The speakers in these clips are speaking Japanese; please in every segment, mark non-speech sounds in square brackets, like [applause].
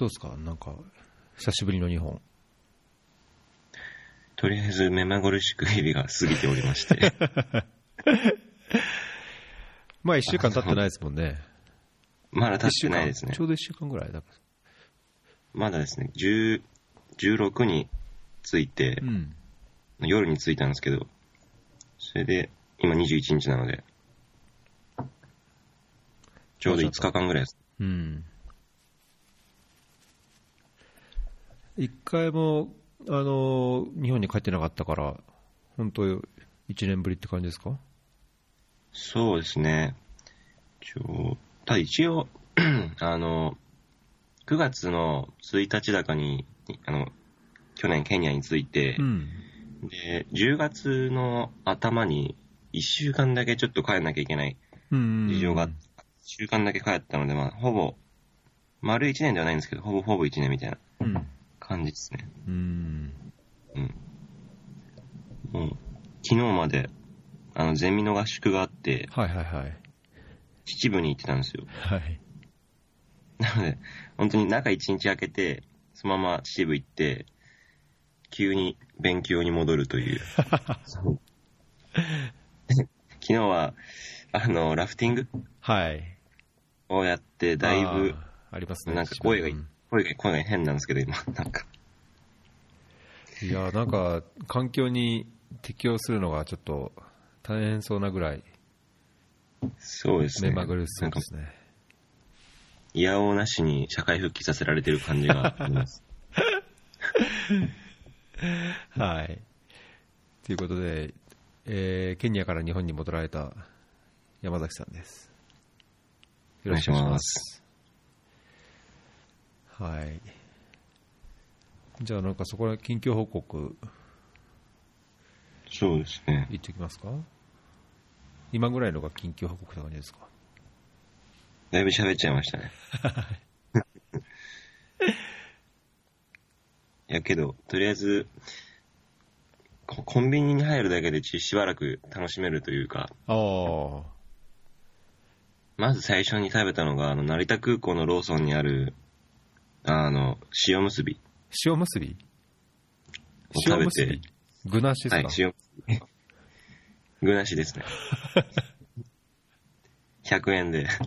どうですか？なんか、久しぶりの日本。とりあえず目まぐるしく日々が過ぎておりまして。[laughs] まあ1週間経ってないですもんね。まだ経ってないですねちょ。うど1週間ぐらいだから。まだですね、10 16に着いてう、ん。夜に着いたんですけど、それで、今21日なので、ちょうど5日間ぐらいです。うん。一回も、あの、日本に帰ってなかったから、本当1年ぶりって感じですか？そうですね。ちょただ一応、[clears throat] あの、9月の1日だかに、あの、去年ケニアに着いて、ん。で、10月の頭に1週間だけちょっと帰らなきゃいけないうん。事情があって、1週間だけ帰ったので、まあ、ほぼ、丸1年ではないんですけど、ほぼほぼ1年みたいなうん。感じですね。うん。うん。もう、昨日まで、あの、ゼミの合宿があって、はいはいはい。秩父に行ってたんですよ。はい。なので、本当に中1日空けて、そのまま秩父行って、急に勉強に戻るという。[laughs] そう [laughs] 昨日は、あの、ラフティングはい。をやって、だいぶ、ありますね。なんか声がうん声が、声が変なんですけど、今、[laughs] なんか。いや、なんか、環境に適応するのがちょっと大変そうなぐらい、そうですね。目まぐるしそうんで、すね。いやおうなしに社会復帰させられてる感じがあります。[laughs] はい。ということで、えーケニアから日本に戻られた山崎さんです。よろしくお願いします。はい。じゃあなんかそこら近況報告そうですね。言っておきますか？今ぐらいのが近況報告って感じですか？だいぶ喋っちゃいましたね。[laughs] いやけど、とりあえず、ココンビニに入るだけでちしばらく楽しめるというか、ああ。まず最初に食べたのが、あの、成田空港のローソンにある、あの、塩むすび塩むすび？を食べて塩むすび、具なしですか、はい、塩び。[laughs] 具なしですね。100円で。[laughs]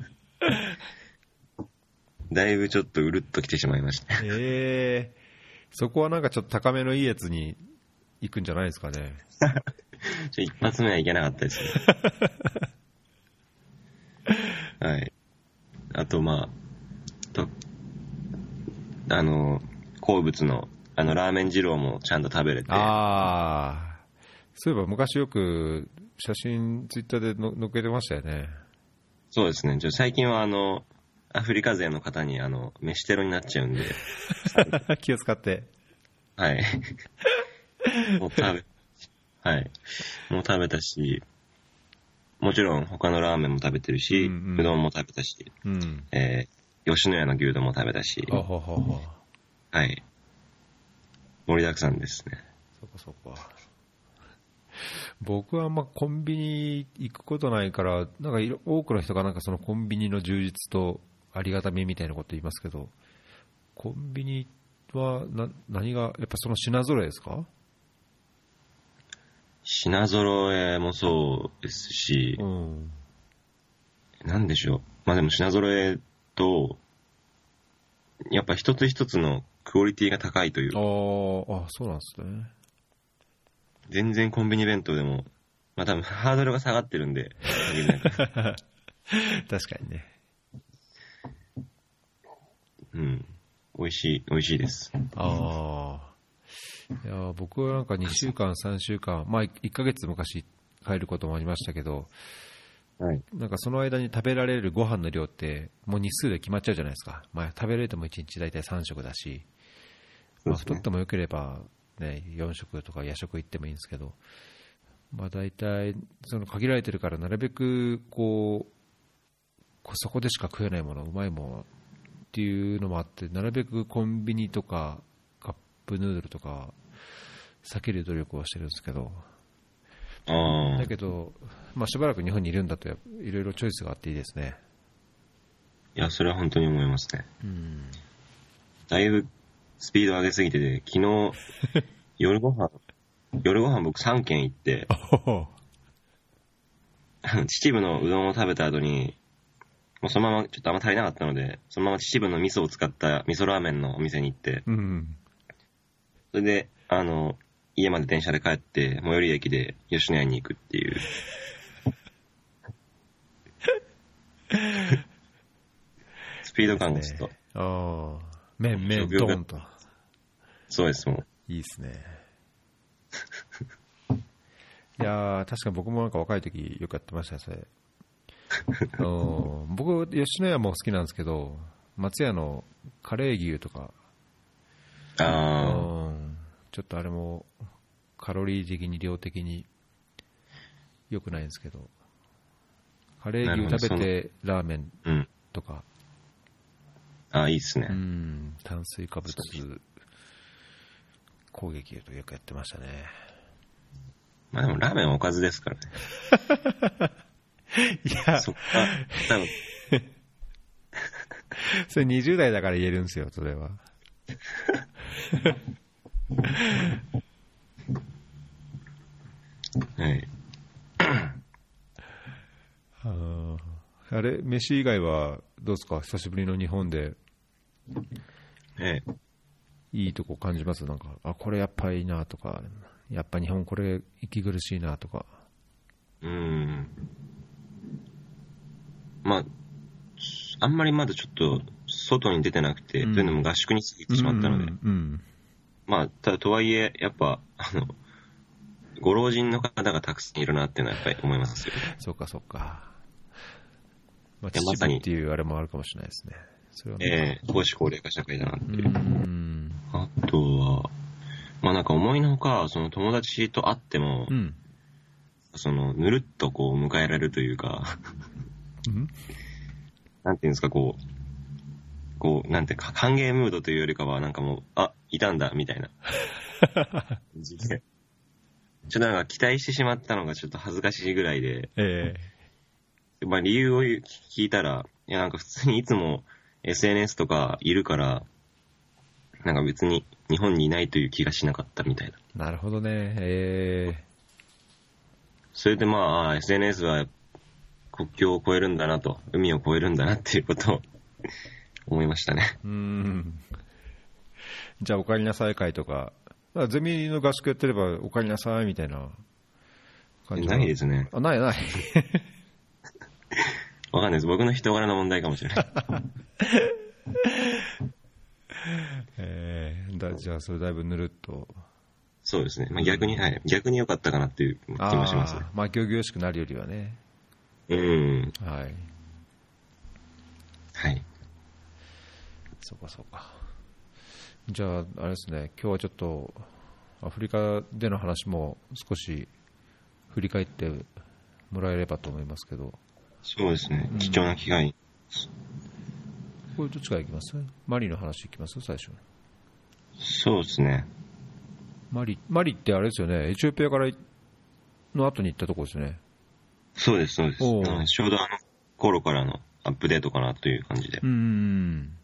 だいぶちょっとうるっと来てしまいました。ええそこはなんかちょっと高めのいいやつに行くんじゃないですかね。[laughs] ちょ一発目はいけなかったですね。はい。あと、まあ、と、あの、好物の、あの、ラーメン二郎もちゃんと食べれて、ああ。そういえば昔よく写真ツイッターでの載っけてましたよね。そうですね。ちょ最近は、あの、アフリカ勢の方に、あの、飯テロになっちゃうんで、[laughs] 気を使って。はい。[laughs] もう食べ、はい。もう食べたし、もちろん他のラーメンも食べてるし、うんうんうどんも食べたし、うん。えー、吉野家の牛丼も食べたし、あほほほ。はい。盛りだくさんですね。そこそこ。僕はあんまコンビニ行くことないから、なんかいろ多くの人がなんかそのコンビニの充実とありがたみみたいなこと言いますけど、コンビニはな何が、やっぱその品揃えですか？品揃えもそうですしう、ん。なんでしょう。まあでも品揃えと、やっぱ一つ一つのクオリティが高いというあ、ーあ、そうなんですね。全然コンビニ弁当でも、まあ多分ハードルが下がってるんで、[laughs] 確かにね。うん。美味しい、美味しいです。ああ。いや、僕はなんか2週間、3週間、まあ1ヶ月昔帰ることもありましたけど、はい。なんかその間に食べられるご飯の量って、もう日数で決まっちゃうじゃないですか。まあ食べられても1日大体3食だし、まあ、太ってもよければ、ね、4食とか夜食行ってもいいんですけど、まあ大体、その限られてるから、なるべくこう、こそこでしか食えないもの、うまいものっていうのもあって、なるべくコンビニとかカップヌードルとか避ける努力をしてるんですけど、だ。けど、まあ、しばらく日本にいるんだと、いろいろチョイスがあっていいですね。いや、それは本当に思いますね。うん。だいぶスピード上げすぎてて、昨日、[laughs] 夜ご飯、夜ご飯僕3軒行って、秩父のうどんを食べた後に、もうそのままちょっとあんま足りなかったので、そのまま秩父の味噌を使った味噌ラーメンのお店に行って、うん。それで、あの、家まで電車で帰って、最寄り駅で吉野家に行くっていう。[laughs] スピード感がちょっと、ああ。麺、麺、ドーンと。そうです、もいいっすね。[laughs] いやー、確かに僕もなんか若い時よくやってましたよ、それ。うん僕、吉野家も好きなんですけど、松屋のカレー牛とか、う。あうんちょっとあれもカロリー的に量的に良くないんですけど、カレー牛食べてラーメンあ、うん。とか、ああ、いいっすね。うん、炭水化物攻撃とよくやってましたね。まあでもラーメンはおかずですからね。[laughs] いや、そっか、多分、[laughs] それ20代だから言えるんですよ、それは。[laughs] はい。あーあれ、飯以外はどうですか？久しぶりの日本でええ。いいとこ感じます？なんか、あ、これやっぱいいなとか、やっぱ日本これ息苦しいなとか。うーん。まあ、あんまりまだちょっと外に出てなくて、うんというのも合宿に過ぎてしまったので、うんうんまあ、ただとはいえ、やっぱ、あの、ご老人の方がたくさんいるなっていうのはやっぱり思いますよ。そうかそうか。まあ、いやまさに秩父っていうあれもあるかもしれないですね。それはね。ええ少し高齢化社会だなってういう。ん。あとは、まあなんか思いのほか、その友達と会っても、うん。その、ぬるっとこう迎えられるというか、うん？なんていうんですか、こう、こう、なんていうか、歓迎ムードというよりかは、なんかもう、あ、いたんだ、みたいな。ちょっとなんか期待してしまったのがちょっと恥ずかしいぐらいで、えまあ理由を聞いたら、いやなんか普通にいつも SNS とかいるから、なんか別に日本にいないという気がしなかったみたいな。えなるほどね。えそれでまあ、あ SNS は国境を越えるんだなと、海を越えるんだなっていうことを思いましたね。えうん。じゃあ、お帰りなさい会とか、あゼミの合宿やってれば、お帰りなさいみたいな感じないですね。あ、ないない。[laughs] わかんないです。僕の人柄の問題かもしれない。[laughs] ええだじゃあ、それだいぶぬるっと。そうですね。まあ逆に、はい。逆に良かったかなっていう気もしますね。まあ、行々しくなるよりはね。うん。はい。はい。そうか、そうか。じゃあ、あれですね、今日はちょっと、アフリカでの話も少し振り返ってもらえればと思いますけど、そうですねうん。貴重な機会。これどっちからいきます？マリの話いきます？最初。そうですね。マリ、マリってあれですよね、エチオピアからの後に行ったとこですよね。そうです、そうです。ちょうどあの頃からのアップデートかなという感じでう。ん。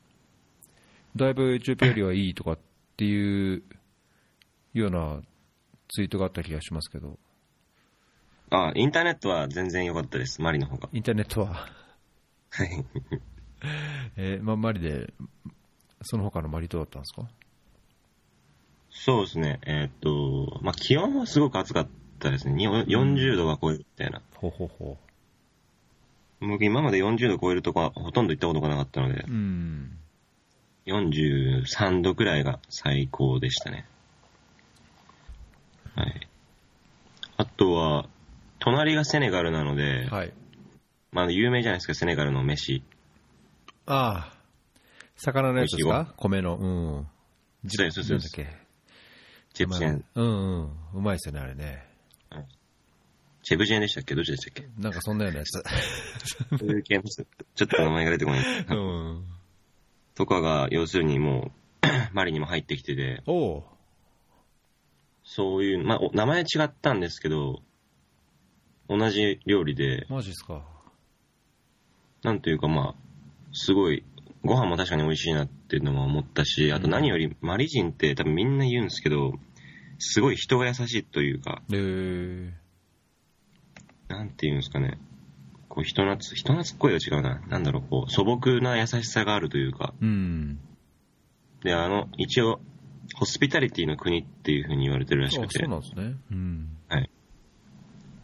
だいぶエチオピアよりはいいとかっていうようなツイートがあった気がしますけど、あ、インターネットは全然良かったです。マリの方が。インターネットは、はい。[laughs] えーまあ、マリで、その他のマリどうだったんですか？そうですね。えーっと、まあ、気温はすごく暑かったですね。に40度が超えるみたいな。ほうほうほ僕今まで40度超えるとこはほとんど行ったことがなかったのでう。う、ん。43度くらいが最高でしたね。はい。あとは、隣がセネガルなので、はい。まあ、有名じゃないですか、セネガルの飯。ああ、魚のやつですか？米の。うん。そうですそうチェプチェン、うんうん。うまいですよね、あれね。チェプチェンでしたっけ？どっちでしたっけ？なんかそんなようなやつ。ちょっと名前が出てこない。うん。とかが、要するにもう、[clears throat] マリにも入ってきてて、おう。そういう、まあ、お名前違ったんですけど、同じ料理で、マジっすか。なんというかまあ、すごいご飯も確かに美味しいなっていうのも思ったし、あと何よりマリ人って多分みんな言うんですけど、すごい人が優しいというか、えー、なんていうんですかね。こう人懐、人懐っこいは違うな。なんだろう、こう素朴な優しさがあるというか。うん。で、あの、一応、ホスピタリティの国っていう風に言われてるらしあくてそう、なんですね。うん。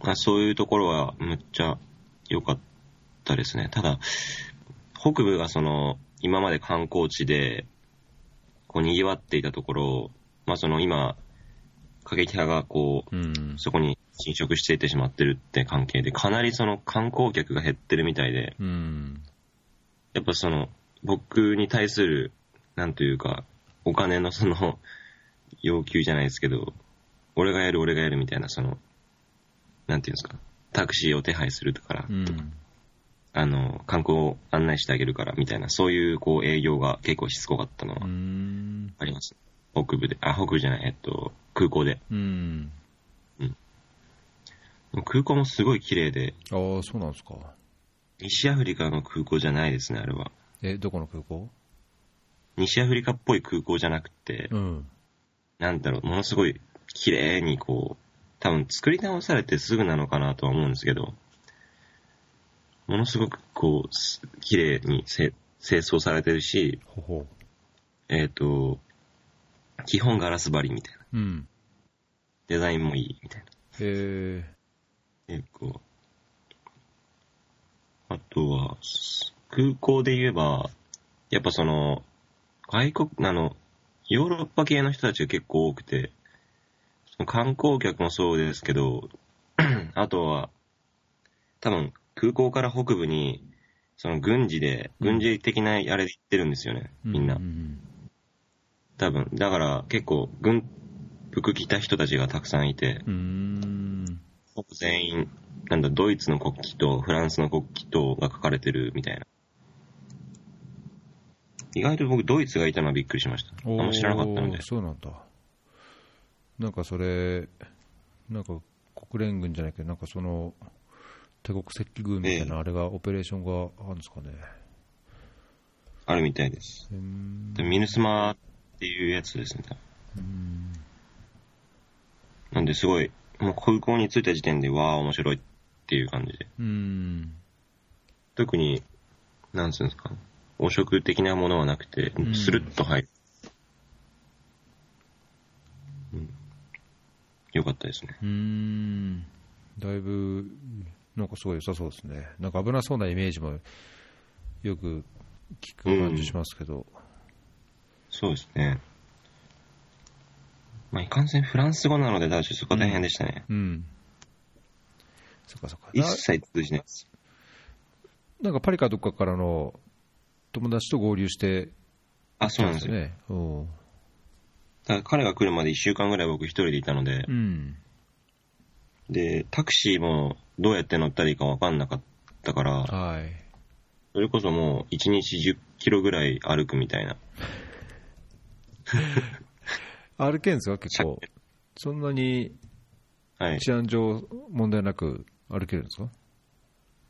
まあ、そういうところはむっちゃ良かったですね。ただ、北部がその、今まで観光地で、こう賑わっていたところ、まあその今、過激派がこう、うん。そこに侵食していってしまってるって関係で、かなりその観光客が減ってるみたいで、うん。やっぱその、僕に対する、なんというか、お金のその、[laughs] 要求じゃないですけど、俺がやる俺がやるみたいな、その、なんていうんですか、タクシーを手配するから、うん。あの、観光を案内してあげるから、みたいな、そういうこう営業が結構しつこかったのうはん。あります。北部で、あ、北部じゃない、えっと、空港で。うん。空港もすごい綺麗で、ああ、そうなんですか。西アフリカの空港じゃないですね、あれは。え、どこの空港？西アフリカっぽい空港じゃなくて、うん。なんだろう、ものすごい綺麗にこう、多分作り直されてすぐなのかなとは思うんですけど、ものすごくこう、す綺麗にせ清掃されてるし、ほほえっ、と、基本ガラス張りみたいな。う。うん。デザインもいいみたいな。えで、こう、あとは、す空港で言えば、やっぱその、外国、あの、ヨーロッパ系の人たちが結構多くて、その観光客もそうですけど、[clears throat] あとは、多分空港から北部に、その軍事で、軍事的なあれで行ってるんですよね、ー、みんなう。ん。多分、だから結構軍服着た人たちがたくさんいて、うーん。全員、なんだ、ドイツの国旗とフランスの国旗とが書かれてるみたいな。意外と僕、ドイツがいたのはびっくりしました。あんま知らなかったので。そうなんだ。なんかそれ、なんか国連軍じゃないけど、なんかその、帝国赤軍みたいな、あれが、オペレーションがあるんですかね。あるみたいです。でミヌスマっていうやつですね。うんなんで、すごい、もう空港に着いた時点で、わー、面白いっていう感じで。うん。特に、なんつうんですか、汚職的なものはなくてう、んスルッと入る。うん。よかったですね。うーん。だいぶ、なんかすごい良さそうですね。なんか危なそうなイメージもよく聞く感じしますけど。そうですね。まあ、いかんせんフランス語なので、ちょっとそこ大変でしたね。うん。そっかそっか。一切通じないです。なんかパリかどっかからの友達と合流してあ、そうなんですよ。ね。うん。だ彼が来るまで一週間ぐらい僕一人でいたのでう、ん。で、タクシーもどうやって乗ったらいいか分かんなかったから、はい。それこそもう1日10キロぐらい歩くみたいな。[laughs] 歩けんすか結構？そんなにはい。治安上問題なく歩けるんですか？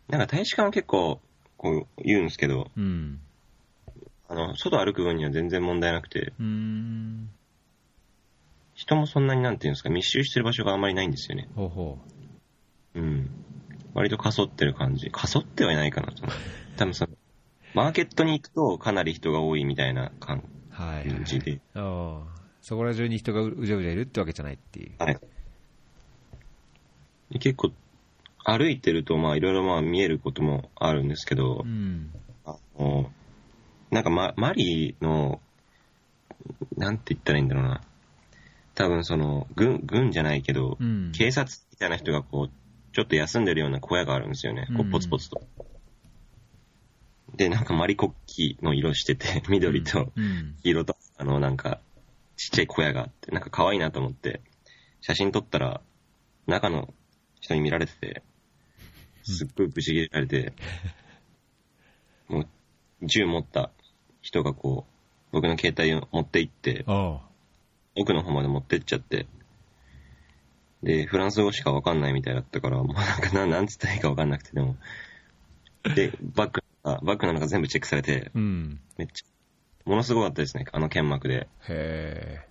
なんか大使館は結構、こう言うんですけど、うん。あの、外歩く分には全然問題なくて、うーん。人もそんなになんていうんですか、密集してる場所があんまりないんですよね。ほうほうん。割とかそってる感じ。かそってはいないかなと。[laughs] 多分その、マーケットに行くとかなり人が多いみたいな感う。はい、はい。じで。ああ。そこら中に人がうじゃうじゃいるってわけじゃないっていう。はい。で結構、歩いてると、まあ、いろいろまあ見えることもあるんですけどう、ん。あのなんか、ま、マリの、なんて言ったらいいんだろうな。多分その、軍、軍じゃないけど、うん。警察みたいな人がこう、ちょっと休んでるような小屋があるんですよね。こうんう、ポツポツと。で、なんかマリ国旗の色してて、[laughs] 緑とうん。黄色と、あの、なんか、ちっちゃい小屋があって、なんか可愛いなと思って、写真撮ったら、中の人に見られてて、すっごいブチ切れられて、もう、銃持った人がこう、僕の携帯を持って行って。奥の方まで持ってっちゃって、で、フランス語しかわかんないみたいだったから、もうなんかな、なんつったらいいかわかんなくて、でも、で、バッグあバッグなのか全部チェックされて、うん。めっちゃ、ものすごかったですね、あの剣幕で。へ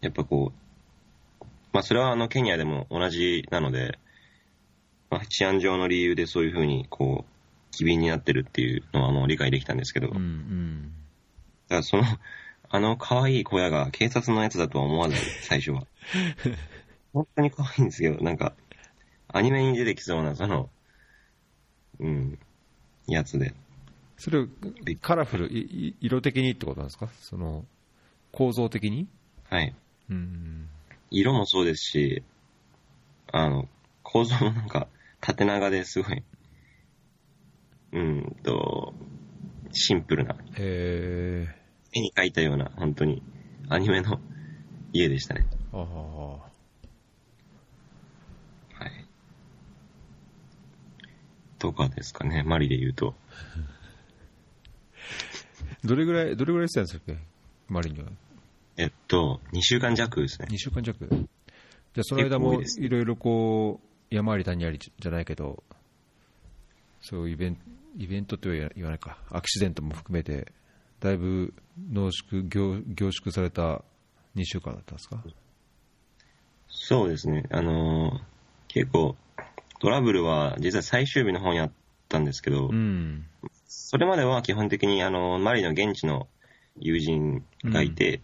やっぱこう、まあそれはあのケニアでも同じなので、まあ、治安上の理由でそういうふうにこう、機敏になってるっていうのはもう理解できたんですけど、え。うんうん。だからその、あの可愛い小屋が警察のやつだとは思わない、[laughs] 最初は。本当に可愛いんですけど、なんか、アニメに出てきそうな、その、うん、やつで。それをカラフル、いい色的にってことなんですか？その、構造的に？はい。うん。色もそうですし、あの、構造もなんか、縦長ですごい、うんと、シンプルな、へえ。絵に描いたような、本当に、アニメの家でしたね。ああ。はい。とかですかね、マリで言うと。[laughs] どれぐらい、どれぐらいしてたんですっけマリンには。えっと、2週間弱ですね。2週間弱。じゃあその間もいろいろこう、山あり谷ありじゃないけど、そういうイベント、イベントっては言わないか、アクシデントも含めて、だいぶ濃縮、凝凝縮された2週間だったんですか？そうですね。あのー結構、トラブルは実は最終日の方にあったんですけど、うん。それまでは基本的にあの、マリの現地の友人がいて、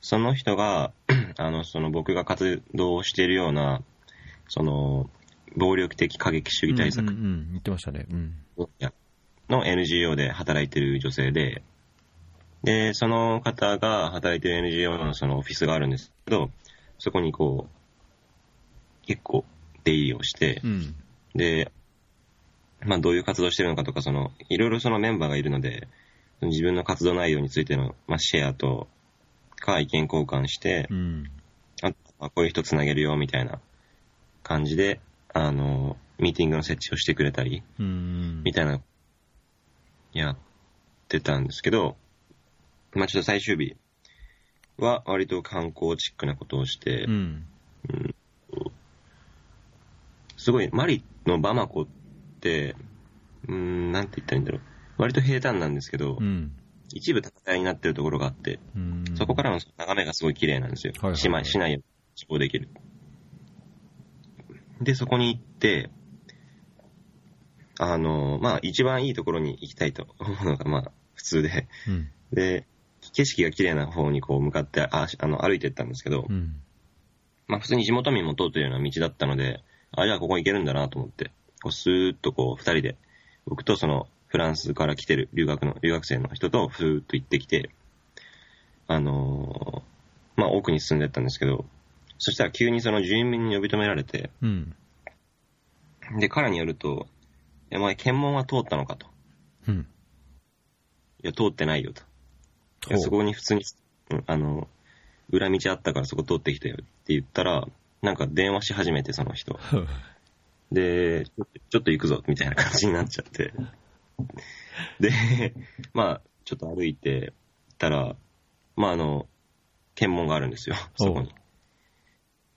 その人が、[clears throat] あの、その僕が活動しているような、その、暴力的過激主義対策うんうんうん、言ってましたね。うん。の NGO で働いてる女性で、で、その方が働いてる NGO のそのオフィスがあるんですけど、そこにこう、結構出入りをしてう、ん。で、まあどういう活動してるのかとか、その、いろいろそのメンバーがいるので、自分の活動内容についての、まあ、シェアとか意見交換してう、ん。ああこういう人つなげるよみたいな感じで、あの、ミーティングの設置をしてくれたり、うん。みたいな、やってたんですけど、まあちょっと最終日は割と観光チックなことをして、うん。すごい、マリのバマコって、うーん、なんて言ったらいいんだろう。割と平坦なんですけど、うん。一部高台になってるところがあって、うん。そこからの眺めがすごい綺麗なんですよ。はいはいはい市内、市内を一望できる。で、そこに行って、あの、まあ、一番いいところに行きたいと思うのが、まあ、普通で、うん。で、景色が綺麗な方にこう向かって、ああの、歩いてったんですけど、うん。まあ、普通に地元民も通ってるような道だったので、あ、じゃあここ行けるんだなと思って、こう、スーッとこう、二人で、僕とその、フランスから来てる留学の、留学生の人と、ふーっと行ってきて、あのーまあ、奥に進んでったんですけど、そしたら急にその住民に呼び止められて、うん。で、彼によると、お前、検問は通ったのかと。うん。いや、通ってないよと。いやそこに普通に、うんあの、裏道あったからそこ通ってきたよって言ったら、なんか電話し始めて、その人。[laughs] で、ちょっと行くぞ、みたいな感じになっちゃって。で、まあ、ちょっと歩いてたら、まあ、あの、検問があるんですよ、そこに。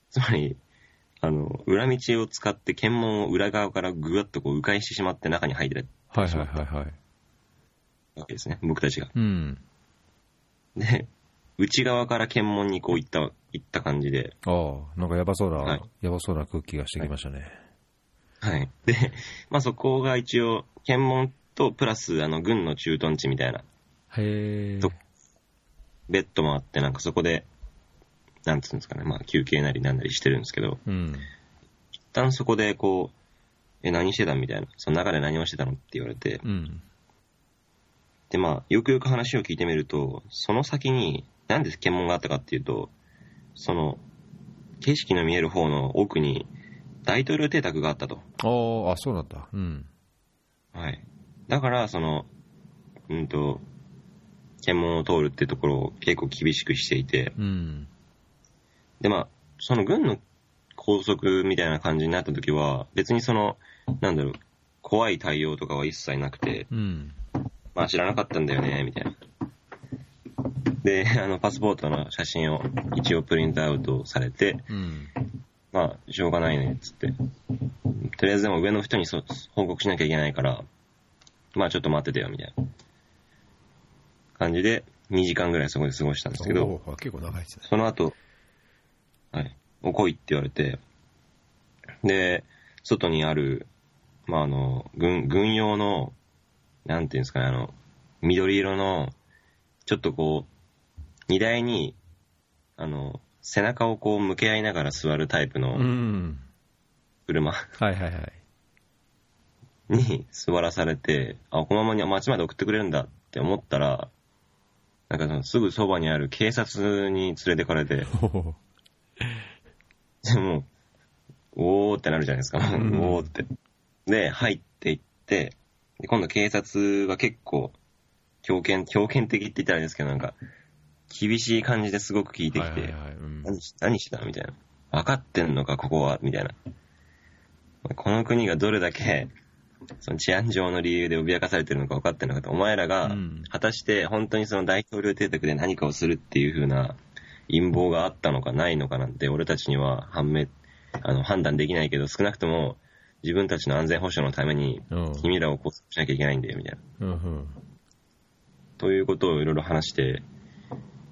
つまり、あの、裏道を使って検問を裏側からぐわっとこう迂回してしまって中に入ってるはいはいはいはい。わけですね、僕たちが。うん。で、内側から検問にこう行った、行った感じで、ああ、なんかやばそうな、はいやばそうな空気がしてきましたね。はい。で、[laughs] まあそこが一応、検問とプラス、あの、軍の駐屯地みたいな、へえ。とベッドもあって、なんかそこで、なんつうんですかね、まあ休憩なりなんなりしてるんですけど、うん。一旦そこでこう、え、何してたみたいな、その中で何をしてたのって言われて、うん。で、まあ、よくよく話を聞いてみると、その先に、なんで検問があったかっていうと、その、景色の見える方の奥に、大統領邸宅があったと。ああ、あ、そうなんだ。うん。はい。だから、その、うんと、検問を通るってところを結構厳しくしていて、うん。で、まあ、その軍の拘束みたいな感じになった時は、別にその、なんだろう、怖い対応とかは一切なくて、うん。まあ知らなかったんだよね、みたいな。で、あの、パスポートの写真を一応プリントアウトされて、うん。まあ、しょうがないね、つって。とりあえずでも上の人にそ報告しなきゃいけないから、まあちょっと待っててよ、みたいな感じで、2時間ぐらいそこで過ごしたんですけど、結構長いですね。その後、はい、お来いって言われて、で、外にある、まあ、あの、軍、軍用の、なんていうんですかね、あの、緑色の、ちょっとこう、荷台に、あの、背中をこう向け合いながら座るタイプうのん。車はいはいはい。に座らされて、あ、このままに街まで送ってくれるんだって思ったら、なんかそのすぐそばにある警察に連れてかれて、でも、おーってなるじゃないですか。んおーって。で、入っていって、で今度警察が結構、強権、強権的って言ったらあれですけど、なんか、厳しい感じですごく聞いてきて、はいはいはいうん何し何したみたいな。分かってんのか、ここはみたいな。この国がどれだけ、その治安上の理由で脅かされてるのか分かってんのかと、お前らがうん、果たして本当にその大統領邸宅で何かをするっていう風な陰謀があったのかないのかなんて、俺たちには判明、あの、判断できないけど、少なくとも自分たちの安全保障のために、うん。君らを拘束しなきゃいけないんだよ、みたいな。うんうん。ということをいろいろ話して、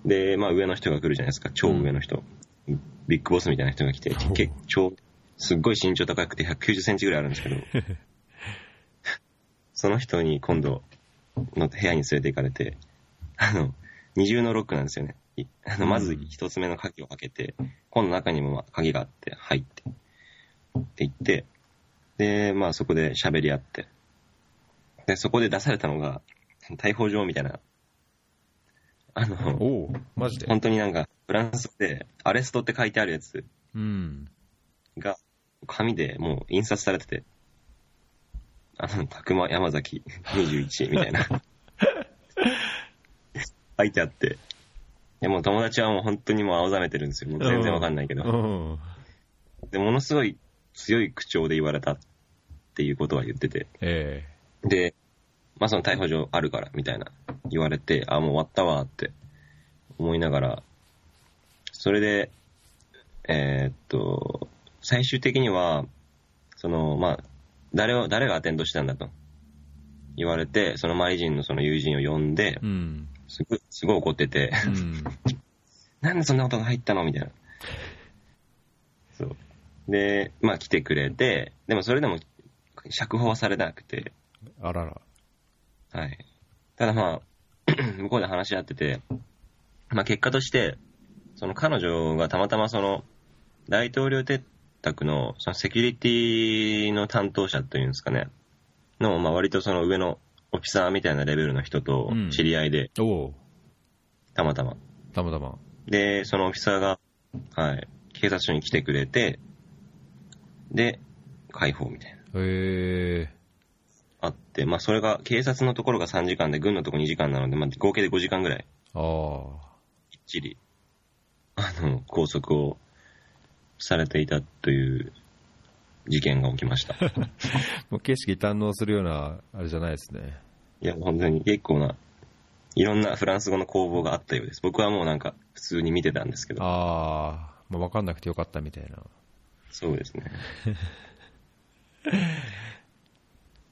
で、まあ上の人が来るじゃないですか、超上の人。ビッグボスみたいな人が来て、結超、すっごい身長高くて190センチぐらいあるんですけど、[laughs] その人に今度の部屋に連れて行かれて、あの、二重のロックなんですよね。いあのまず一つ目の鍵を開けて、今度中にも鍵があって、入って、って言って、で、まあそこで喋り合って、で、そこで出されたのが、逮捕状みたいな、あの、おおマジで？本当になんか、フランスで、アレストって書いてあるやつうん。が、紙でもう印刷されてて、あの、たくま山崎21みたいな。[laughs] 書いてあって。でもう友達はもう本当にもう青ざめてるんですよ。もう全然わかんないけど。うん。で、ものすごい強い口調で言われたっていうことは言ってて。えで、まあその逮捕状あるから、みたいな言われて、あ、もう終わったわって思いながら、それで、えーっと、最終的には、その、まあ、誰を、誰がアテンドしたんだと言われて、そのマリ人のその友人を呼んでえ、うん。すごい、すごい怒ってて、うん。[laughs] なんでそんなことが入ったの？みたいな。そう。で、まあ来てくれて、でもそれでも釈放はされなくて、あらら。はい。ただまあ、[clears throat] 向こうで話し合ってて、まあ結果として、その彼女がたまたまその、大統領邸宅のそのセキュリティの担当者というんですかね、の、まあ割とその上のオフィサーみたいなレベルの人とうん知り合いで、おおたまたま。たまたま。で、そのオフィサーが、はい、警察署に来てくれて、で、解放みたいな。へえあって、まあそれが、警察のところが3時間で、軍のところ2時間なので、まあ合計で5時間ぐらい。ああ。きっちり、あの、拘束をされていたという事件が起きました。[laughs] もう景色堪能するような、あれじゃないですね。いや、本当に結構な、いろんなフランス語の攻防があったようです。僕はもうなんか普通に見てたんですけど、ああ。まあ、わかんなくてよかったみたいな。そうですね。[laughs]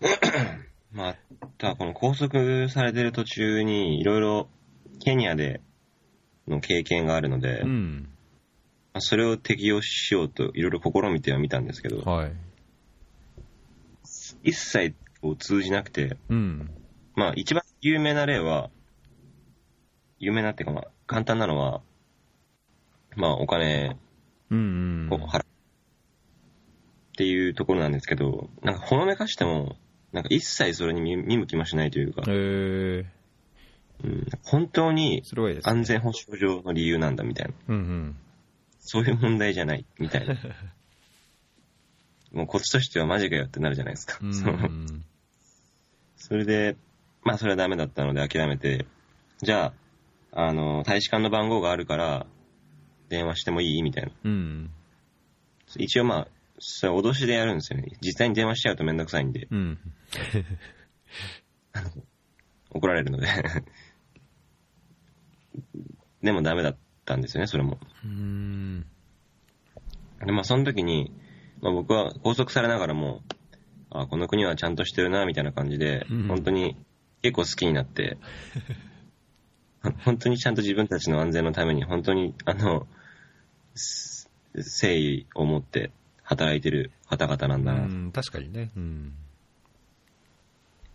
[coughs] また、この拘束されてる途中に、いろいろケニアでの経験があるので、うん。まあそれを適用しようといろいろ試みてはみたんですけど、はい。一切こう通じなくて、うん。まあ一番有名な例は、有名なっていうかまあ簡単なのは、まあお金。を払うっていうところなんですけど、なんかほのめかしても、なんか一切それに見見向きもしないというか、へえうん、本当にすごいですね。安全保障上の理由なんだみたいな、うんうん。そういう問題じゃないみたいな。[laughs] もうこっちとしてはマジかよってなるじゃないですか。うんそのそれで、まあそれはダメだったので諦めて、じゃあ、あの、大使館の番号があるから、電話してもいい？みたいな。うん。一応まあ、それ脅しでやるんですよね。実際に電話しちゃうとめんどくさいんで、うん。怒られるので。[laughs] でもダメだったんですよね、それも。うん。で、まあその時に、まあ僕は拘束されながらも、あ、この国はちゃんとしてるな、みたいな感じで、うん本当に結構好きになって、本当にちゃんと自分たちの安全のために、本当に、あの、す誠意を持って働いてる方々なんだな、っうん、確かにね。うん。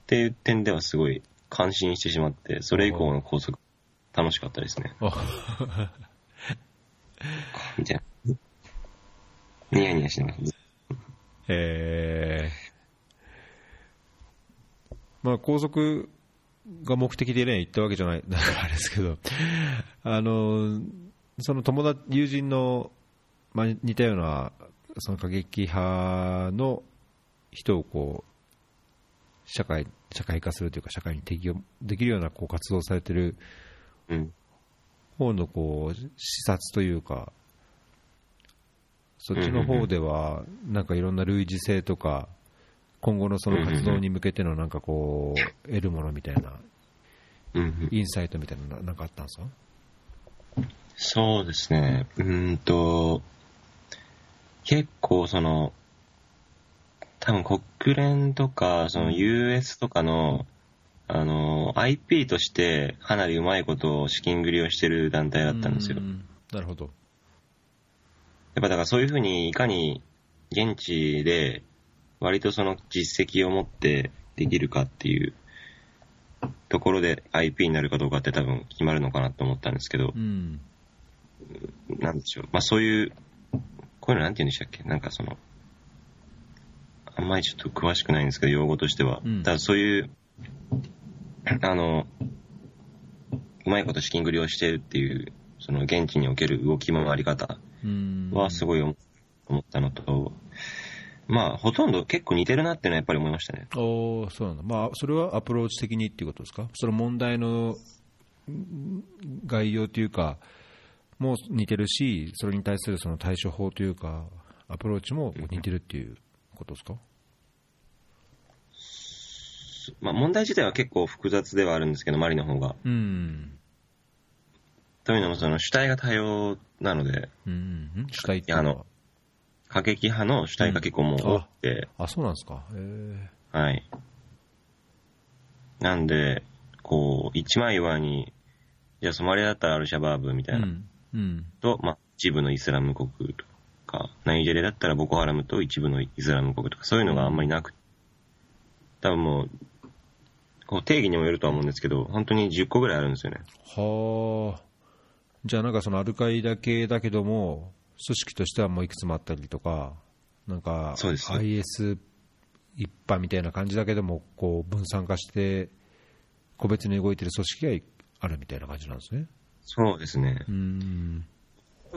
ていう点ではすごい感心してしまって、それ以降の高速、楽しかったですね。あみたいな。ニヤニヤしてます。えー、まあ、高速が目的でね、行ったわけじゃない、だからあれですけど、あの、その友達、友人の、まあ、似たような、その過激派の人をこう、社会、社会化するというか、社会に適用できるようなこう活動をされてるうん。方のこう視察というか、そっちの方では、なんかいろんな類似性とか、今後のその活動に向けてのなんかこう、得るものみたいな。インサイトみたいなのなんかあったんですか？そうですね。うーんと、結構その、多分国連とか、その US とかの、あの、IP としてかなりうまいことを資金繰りをしてる団体だったんですよう。んなるほど。やっぱだからそういうふうにいかに現地で割とその実績を持ってできるかっていうところで IP になるかどうかって多分決まるのかなと思ったんですけどう、ん。なんでしょう。まあそういう、こういうのなんて言うんでしたっけ？なんかその、あんまりちょっと詳しくないんですけど、用語としては。うんただそういう、あの、うまいこと資金繰りをしてるっていう、その現地における動き回り方うん。はすごい思思ったのと、まあほとんど結構似てるなっていうのはやっぱり思いましたね。おーそうなんだ。まあ、それはアプローチ的にっていうことですか？その問題のん概要というか、もう似てるし、それに対するその対処法というか、アプローチも似てるっていうことですか？まあ問題自体は結構複雑ではあるんですけど、マリの方が。うん。というのもその主体が多様なので、うん。ん主体っていうのは過激派の主体が結構もう多くて、あ、そうなんですか。へはい。なんで、こう、一枚岩に、じゃあソマリアだったらアルシャバーブみえ。たいうな、ん。うん。と、まあ、一部のイスラム国とか、ナイジェリアだったらボコハラムと一部のイスラム国とか、そういうのがあんまりなく多分もう、こう定義にもよるとは思うんですけど、本当に10個ぐらいあるんですよね。はあ。じゃあなんかそのアルカイダ系だけども、組織としてはもういくつもあったりとか、なんか IS 一派みたいな感じだけども、こう分散化して、個別に動いてる組織があるみたいな感じなんですね。そうですねう。ん。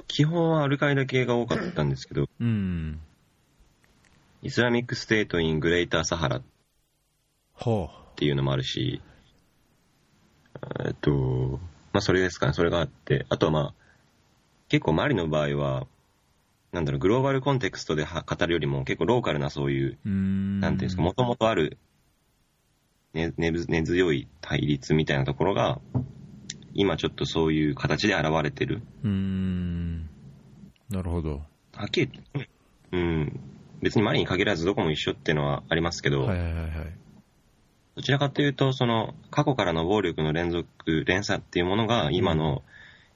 基本はアルカイダ系が多かったんですけど、うん。イスラミックステートイングレーターサハラっはていうのもあるし、えっと、まあそれですかね、それがあって、あとはまあ、結構マリの場合は、なんだろう、グローバルコンテクストでは語るよりも結構ローカルなそういう、あ。うん。なんていうんですか、もともとある根根根強い対立みたいなところが、今ちょっとそういう形で現れてる。うん。なるほど。はっきりうん、別にマリに限らずどこも一緒っていうのはありますけど、はいはいはいはい。どちらかというと、その、過去からの暴力の連続、連鎖っていうものが、今の、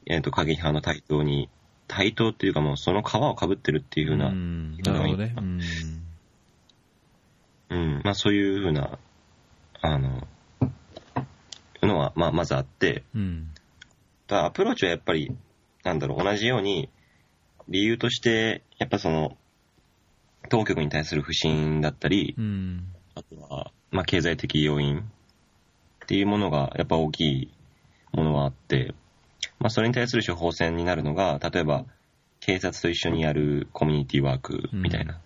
えっ、と、過激派の台頭に、台頭っていうかもう、その皮をかぶってるっていうふうな、ううん、ん。なるほどね。うん。まあそういうふうな、あの、のは、まあまずあって、うん。ただアプローチはやっぱり、なんだろう、同じように、理由として、やっぱその、当局に対する不信だったりう、ん。あとは、まあ、経済的要因っていうものがやっぱ大きいものはあって、まあ、それに対する処方箋になるのが、例えば、警察と一緒にやるコミュニティワークみたいな。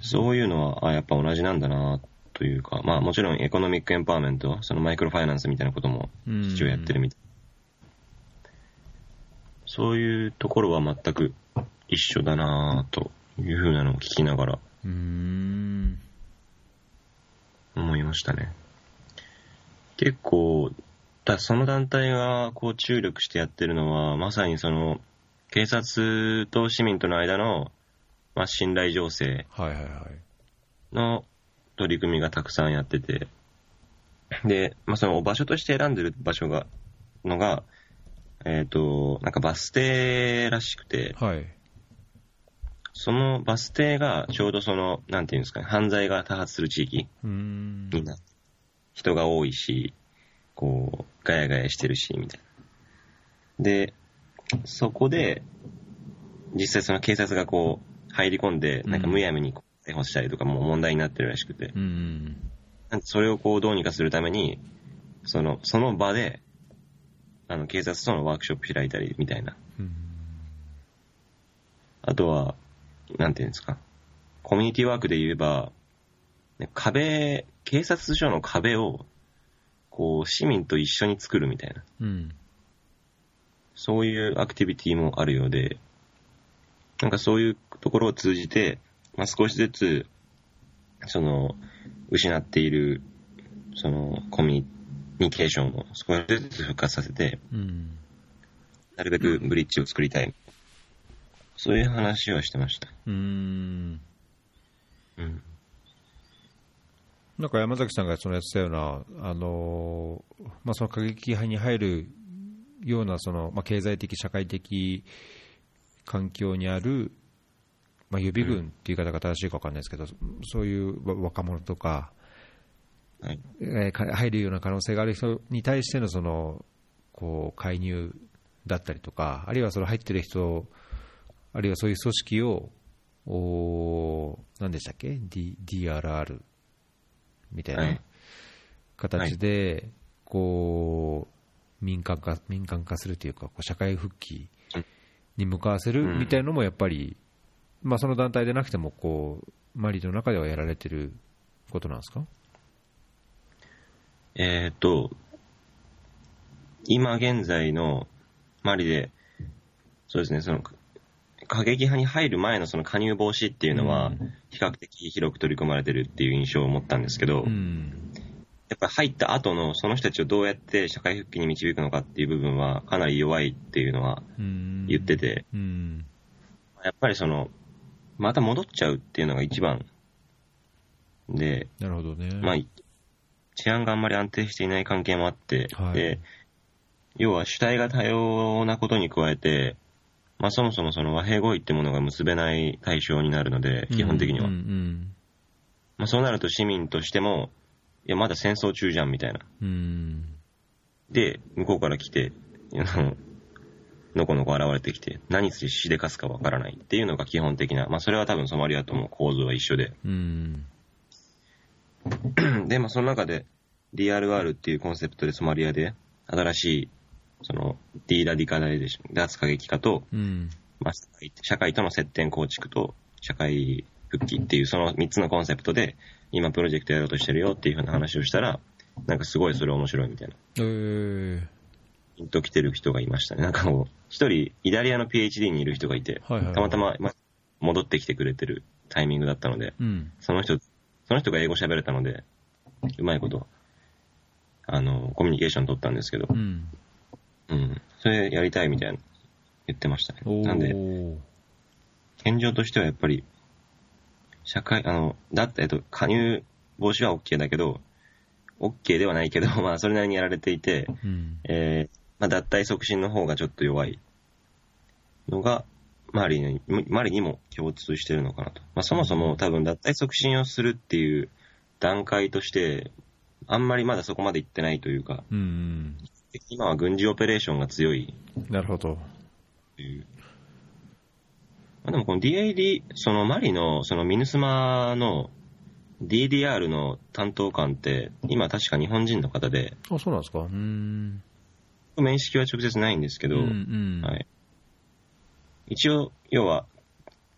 そういうのは、あ、やっぱ同じなんだな、というか、まあもちろんエコノミックエンパワーメント、そのマイクロファイナンスみたいなこともうん一応やってるみたい。そういうところは全く一緒だな、というふうなのを聞きながらうん。思いましたね。結構、だその団体がこう注力してやってるのは、まさにその、警察と市民との間の、まあ、信頼情勢はいはいはい。の取り組みがたくさんやってて、で、まあ、その場所として選んでる場所が、のが、えっ、と、なんかバス停らしくて、はい。そのバス停がちょうどその、なんていうんですかね、犯罪が多発する地域うーん。にな人が多いし、こう、ガヤガヤしてるし、みたいな。で、そこで、実際その警察がこう、入り込んで、なんかむやみにこう逮捕したりとかもう問題になってるらしくて、うん。それをこうどうにかするために、その、その場で、あの、警察とのワークショップ開いたりみたいな。うん。あとは、なんていうんですか、コミュニティワークで言えば、ね壁、警察署の壁を、こう、市民と一緒に作るみたいな、うん。そういうアクティビティもあるようで、なんかそういうところを通じて、まあ、少しずつ、その、失っている、その、コミュニケーションを少しずつ復活させて、うん。なるべくブリッジを作りたい。そういう話はしてました。うーん。うん。なんか山崎さんがそのやってたような、あのーまあ、その過激派に入るようなその、まあ、経済的、社会的環境にある、まあ、予備軍っていう言い方が正しいか分かんないですけど、そういうわ若者とか、はい。えーか入るような可能性がある人に対してのそのこう介入だったりとか、あるいはその入ってる人、あるいはそういう組織を、おー何でしたっけ、D、DRR みたいはない。形で、こう民間化民間化するというか、こう社会復帰に向かわせるみたいなのもやっぱり、まあ、その団体でなくてもこう、マリの中ではやられてることなんですか？えっ、と、今現在のマリで、そうですね、その、過激派に入る前のその加入防止っていうのはうん、比較的広く取り組まれてるっていう印象を持ったんですけど、うん。やっぱり入った後のその人たちをどうやって社会復帰に導くのかっていう部分はかなり弱いっていうのはうん。言ってて、うん。やっぱりその、また戻っちゃうっていうのが一番で、なるほどね。まあ、治安があんまり安定していない関係もあって、はいで、要は主体が多様なことに加えて、まあそもそもその和平合意ってものが結べない対象になるので、基本的には。うんうんまあそうなると市民としても、いや、まだ戦争中じゃんみたいな。うんうんで、向こうから来て、あののこのこ現れてきて、何ししでかすかわからないっていうのが基本的な、まあそれは多分ソマリアとも構造は一緒で、うん [clears throat] で、まあ、その中で DRR っていうコンセプトでソマリアで新しい、その、ディーラディカダイゼーション、脱過激化と、うんまあ、社会との接点構築と社会復帰っていうその3つのコンセプトで今プロジェクトやろうとしてるよっていうふうな話をしたら、なんかすごいそれ面白いみたいな。えーピンと来てる人がいましたね。なんかもう、一人、イタリアの PhD にいる人がいて、はいはいはい。たまたま、まあ、戻ってきてくれてるタイミングだったので、うん。その人、その人が英語喋れたので、うまいこと、あの、コミュニケーション取ったんですけどう、ん。うん。それやりたいみたいな言ってましたね。なんで、現状としてはやっぱり、社会、あの、だって、えっと、加入防止は OK だけど、OK ではないけど、[laughs] まあ、それなりにやられていて、うん。えーまあ、脱退促進の方がちょっと弱いのが、マリに、マリにも共通してるのかなと。まあ、そもそも多分脱退促進をするっていう段階として、あんまりまだそこまで行ってないというか、うん今は軍事オペレーションが強いうんなるほど。という。まあ、でもこの DAD、そのマリのそのミヌスマの DDR の担当官って、今確か日本人の方で、あ、そうなんですか。うん。面識は直接ないんですけど、うんうんはい。一応、要は、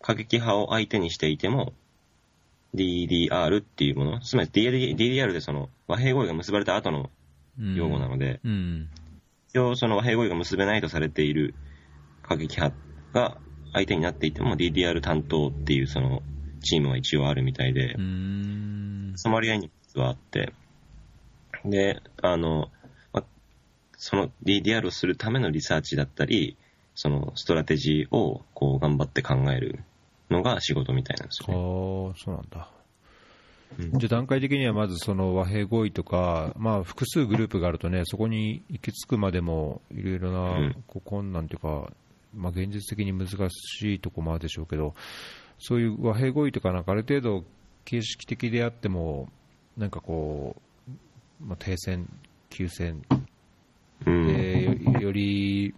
過激派を相手にしていても、DDR っていうもの、つまり DD DDR でその和平合意が結ばれた後の用語なので、うん。一応その和平合意が結べないとされている過激派が相手になっていても DDR 担当っていうそのチームは一応あるみたいでう、ん。ソマリアに実はあって、で、あの、まその DDR をするためのリサーチだったり、そのストラテジーをこう頑張って考えるのが仕事みたいなんですああ、よね。そうなんだ。うんじゃあ段階的にはまずその和平合意とか、まあ、複数グループがあるとね、そこに行き着くまでもいろいろうなんこう困難というか、まあ、現実的に難しいところもあるでしょうけど、そういう和平合意とか、なんかある程度形式的であっても、なんかこう、まあ、停戦、休戦うん。でよより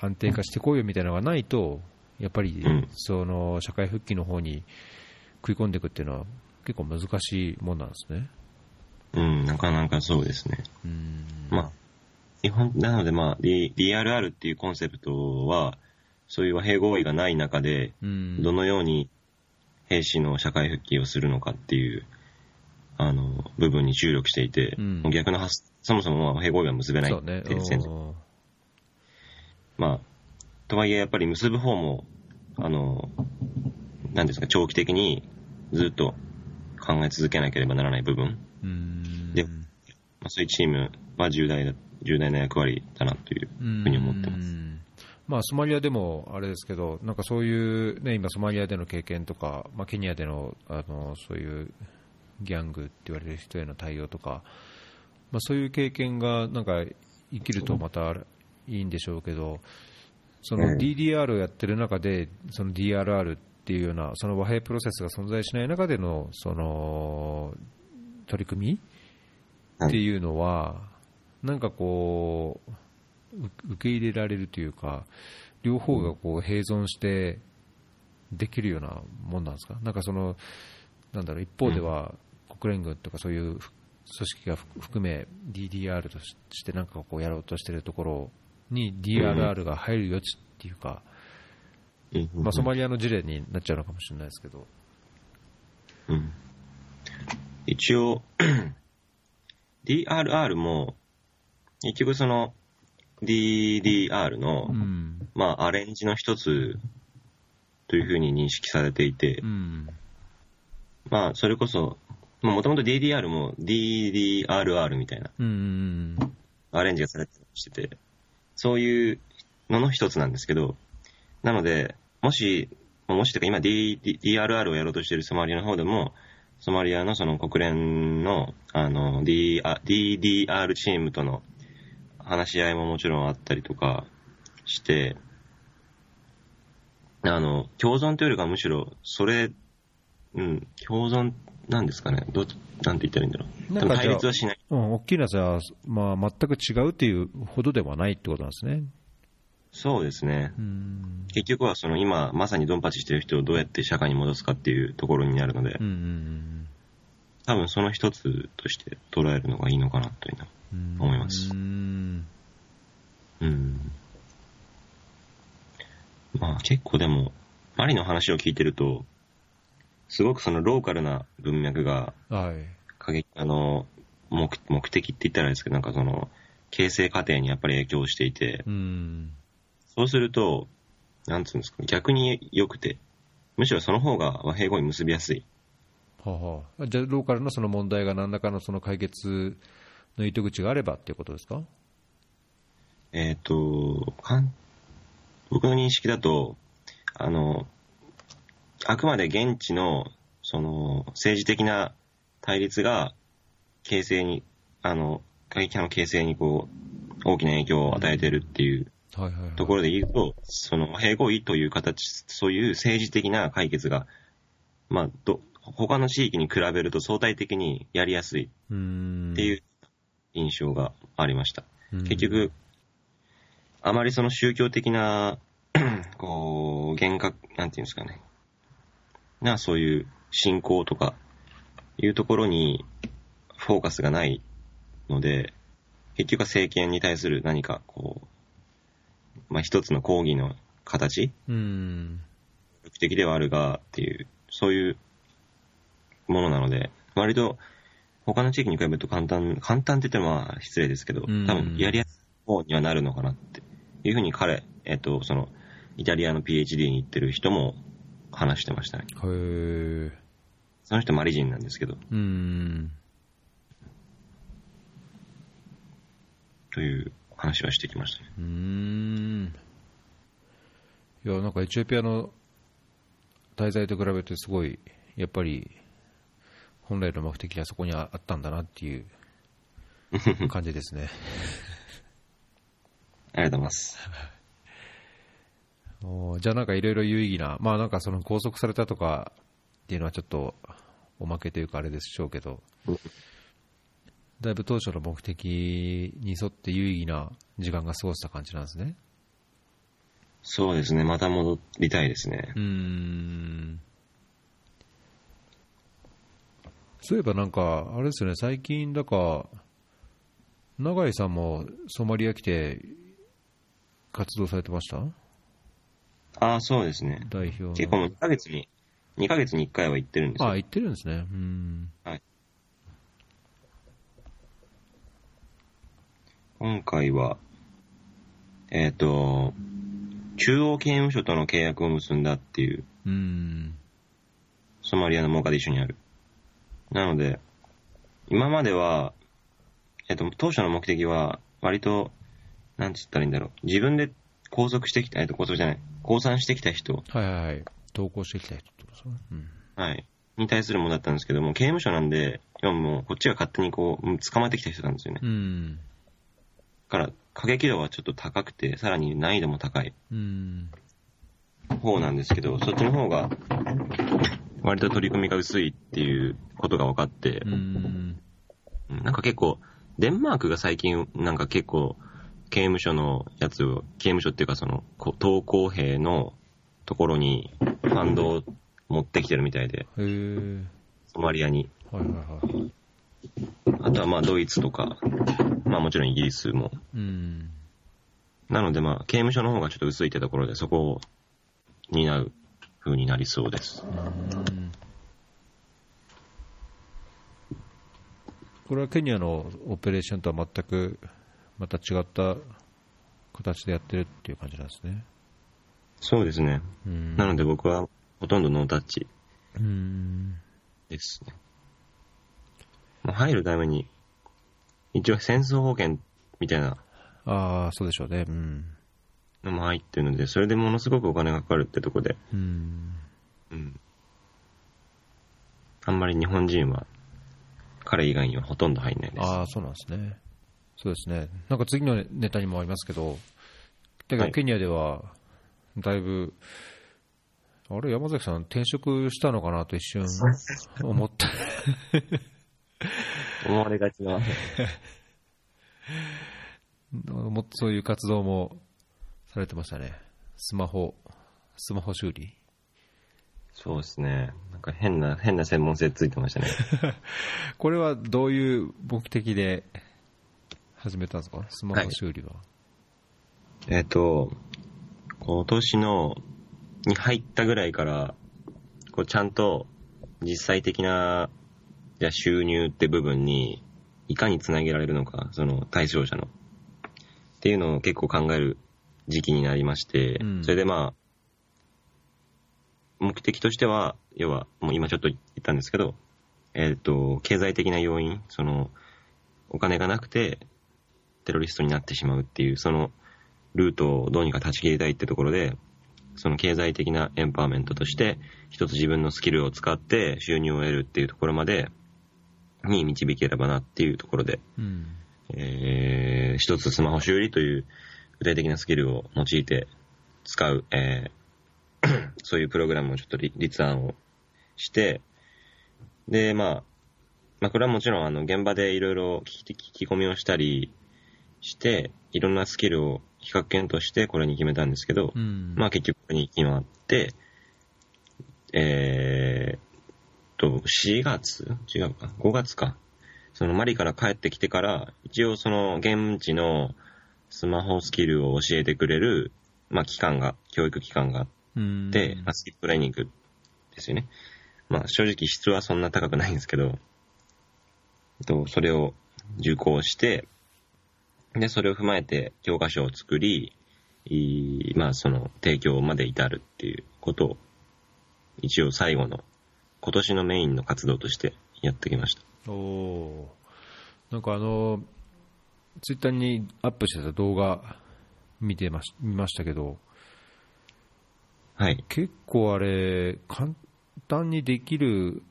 安定化してこうよみたいなのがないと、やっぱりうんその社会復帰の方に食い込んでいくっていうのは結構難しいもんなんですね。うん、なかなかそうですね。うんまあ、日本、なのでまあ、D- DRR っていうコンセプトは、そういう和平合意がない中で、うんどのように兵士の社会復帰をするのかっていう、あの、部分に注力していて、うん逆の発、そもそも和平合意は結べないって戦争うん。まあ、とはいえやっぱり結ぶ方も、あの、なんですか、長期的にずっと考え続けなければならない部分、うん。でまあ、そういうチームは重大だ、重大な役割だなというふうに思ってます。うん。まあ、ソマリアでもあれですけど、なんかそういう、ね、今、ソマリアでの経験とか、まあ、ケニアでのあのそういうギャングって言われる人への対応とか、まあ、そういう経験がなんか生きるとまたいいんでしょうけど、そのうん。DDR をやってる中で、その DRR っていうような、その和平プロセスが存在しない中でのその取り組みっていうのは、なんかこう、う受け入れられるというか、両方がこう併存してできるようなもんなんですか、なんかその、なんだろう、一方では国連軍とかそういう組織が含め DDR としてなんかこうやろうとしているところに DRR が入る余地っていうか、うんまあ、ソマリアの事例になっちゃうのかもしれないですけど、うん。一応、[clears throat] DRR も、結局その DDR の、うん、まあ、アレンジの一つというふうに認識されていて。う、ん、まあ、それこそ、もともと DDR も DDRR みたいなアレンジがされてしてて、そういうのの一つなんですけど、なので、もし、もしというか今 D DRR をやろうとしているソマリアの方でも、ソマリアのその国連のあの DDR チームとの話し合いももちろんあったりとかして、あの、共存というよりかはむしろ、それ、うん、共存なんですかね？どう、なんて言ったらいいんだろう？なんか対立はしない。うん、大きなじゃあ、まあ、全く違うっていうほどではないってことなんですね。そうですね。うん、結局はその今まさにドンパチしてる人をどうやって社会に戻すかっていうところになるのでうん、うん、多分その一つとして捉えるのがいいのかなというのは。うん、思いますうん、うん。まあ結構でも、マリの話を聞いてると、すごくそのローカルな文脈がはい、過激、あの、目目的って言ったらですけど、なんかその、形成過程にやっぱり影響していて、うん、そうすると、なんつうんですか、逆に良くて、むしろその方が和平合意結びやすい。はあはあ、じゃあ、ローカルのその問題が何らかのその解決の糸口があればっていうことですか？えっ、と、かん僕の認識だと、あの、あくまで現地の、その、政治的な対立が、形成に、あの、過激派の形成にこう、大きな影響を与えてるっていうところで言うと、その、和平合意という形、そういう政治的な解決が、まあ、ど、他の地域に比べると相対的にやりやすいうんっていう印象がありました。うん結局、あまりその宗教的な、こう、厳格、なんていうんですかね。な、そういう信仰とか、いうところに、フォーカスがないので、結局は政権に対する何か、こう、まあ、一つの抗議の形、うん、目的ではあるが、っていう、そういうものなので、割と、他の地域に比べると簡単、簡単って言ってもまあ失礼ですけど、多うん。分やりやすい方にはなるのかなっていうふうに彼、えっと、その、イタリアの PhD に行ってる人も話してましたね。へえ、その人マリ人なんですけど、うん、という話はしてきましたね。うん。いや、なんかエチオピアの滞在と比べてすごい、やっぱり、本来の目的はそこにあったんだなっていう [laughs] 感じですね。[laughs] ありがとうございます。じゃあなんかいろいろ有意義な、まあなんかその拘束されたとかっていうのはちょっとおまけというかあれでしょうけどうん、だいぶ当初の目的に沿って有意義な時間が過ごせた感じなんですね。そうですね。また戻りたいですねう。ーん。そういえばなんか、あれですよね、最近だか、永井さんもソマリア来て活動されてました？ああ、そうですね。代表の。結構もう2ヶ月に、2ヶ月に1回は行ってるんですよ。あ、行ってるんですね。うん。今回は、えっ、と、中央刑務所との契約を結んだっていう、うん。ソマリアのモガディシュにある。なので、今までは、えっ、と、当初の目的は、割と、なんつったらいいんだろう。自分で拘束してきた、えっ、と、拘束じゃない、降参してきた人、はいはいはい。投稿してきた人ってことですね。うん。はい、に対するものだったんですけども、刑務所なんで、要はもう、こっちが勝手にこう、うん捕まってきた人なんですよね。うん。だから、過激度はちょっと高くて、さらに難易度も高いうん。方なんですけど、そっちの方が、割と取り組みが薄いっていうことが分かってう、ん。うんなんか結構、デンマークが最近、なんか結構、刑務所のやつを、刑務所っていうかその、こ投降兵のところにファンドを持ってきてるみたいで、へえ。ソマリアに。はいはいはい。あとはまあドイツとか、まあもちろんイギリスも。うん。なのでまあ刑務所の方がちょっと薄いってところでそこを担う風になりそうです。うんこれはケニアのオペレーションとは全くまた違った形でやってるっていう感じなんですね。そうですね。うんなので僕はほとんどノータッチうんですね。まあ、入るために、一応戦争保険みたいなああ、そうでしょうね。うん。のも入ってるので、それでものすごくお金がかかるってとこで、うん。うん。あんまり日本人は、彼以外にはほとんど入んないです。ああ、そうなんですね。そうですね。なんか次のネタにもありますけど、だけはいどケニアでは、だいぶ、あれ、山崎さん、転職したのかなと一瞬思った。思われがちな。[laughs] もそういう活動もされてましたね。スマホ、スマホ修理。そうですね。なんか変な、変な専門性ついてましたね。[laughs] これはどういう目的で始めたんですか？スマホ修理は。えっと、今年の、に入ったぐらいから、こうちゃんと実際的な、じゃあ収入って部分に、いかにつなげられるのか、その対象者の。っていうのを結構考える時期になりまして、うんそれでまあ、目的としては、要は、もう今ちょっと言ったんですけど、えっ、と、経済的な要因、その、お金がなくて、テロリストになってしまうっていう、その、ルートをどうにか断ち切りたいってところで、その経済的なエンパワーメントとして、一つ自分のスキルを使って収入を得るっていうところまで、に導ければなっていうところで、うん。えー、一つスマホ修理という具体的なスキルを用いて使う、えー [coughs] そういうプログラムをちょっと立立案をして、で、まあ、まあ、これはもちろん、あの、現場でいろいろ聞き込みをしたりして、いろんなスキルを比較検討してこれに決めたんですけど、うん。まあ結局に決まって、えーっと、4月？違うか ?5 月か。そのマリから帰ってきてから、一応その現地のスマホスキルを教えてくれる、まあ機関が、教育機関があうんって、まあスキルトレーニングですよね。まあ正直質はそんな高くないんですけど、えっと、それを受講して、で、それを踏まえて教科書を作り、まあその提供まで至るっていうことを、一応最後の、今年のメインの活動としてやってきました。おなんかあの、ツイッターにアップしてた動画見てまし見ましたけど、はい。結構あれ、簡単にできる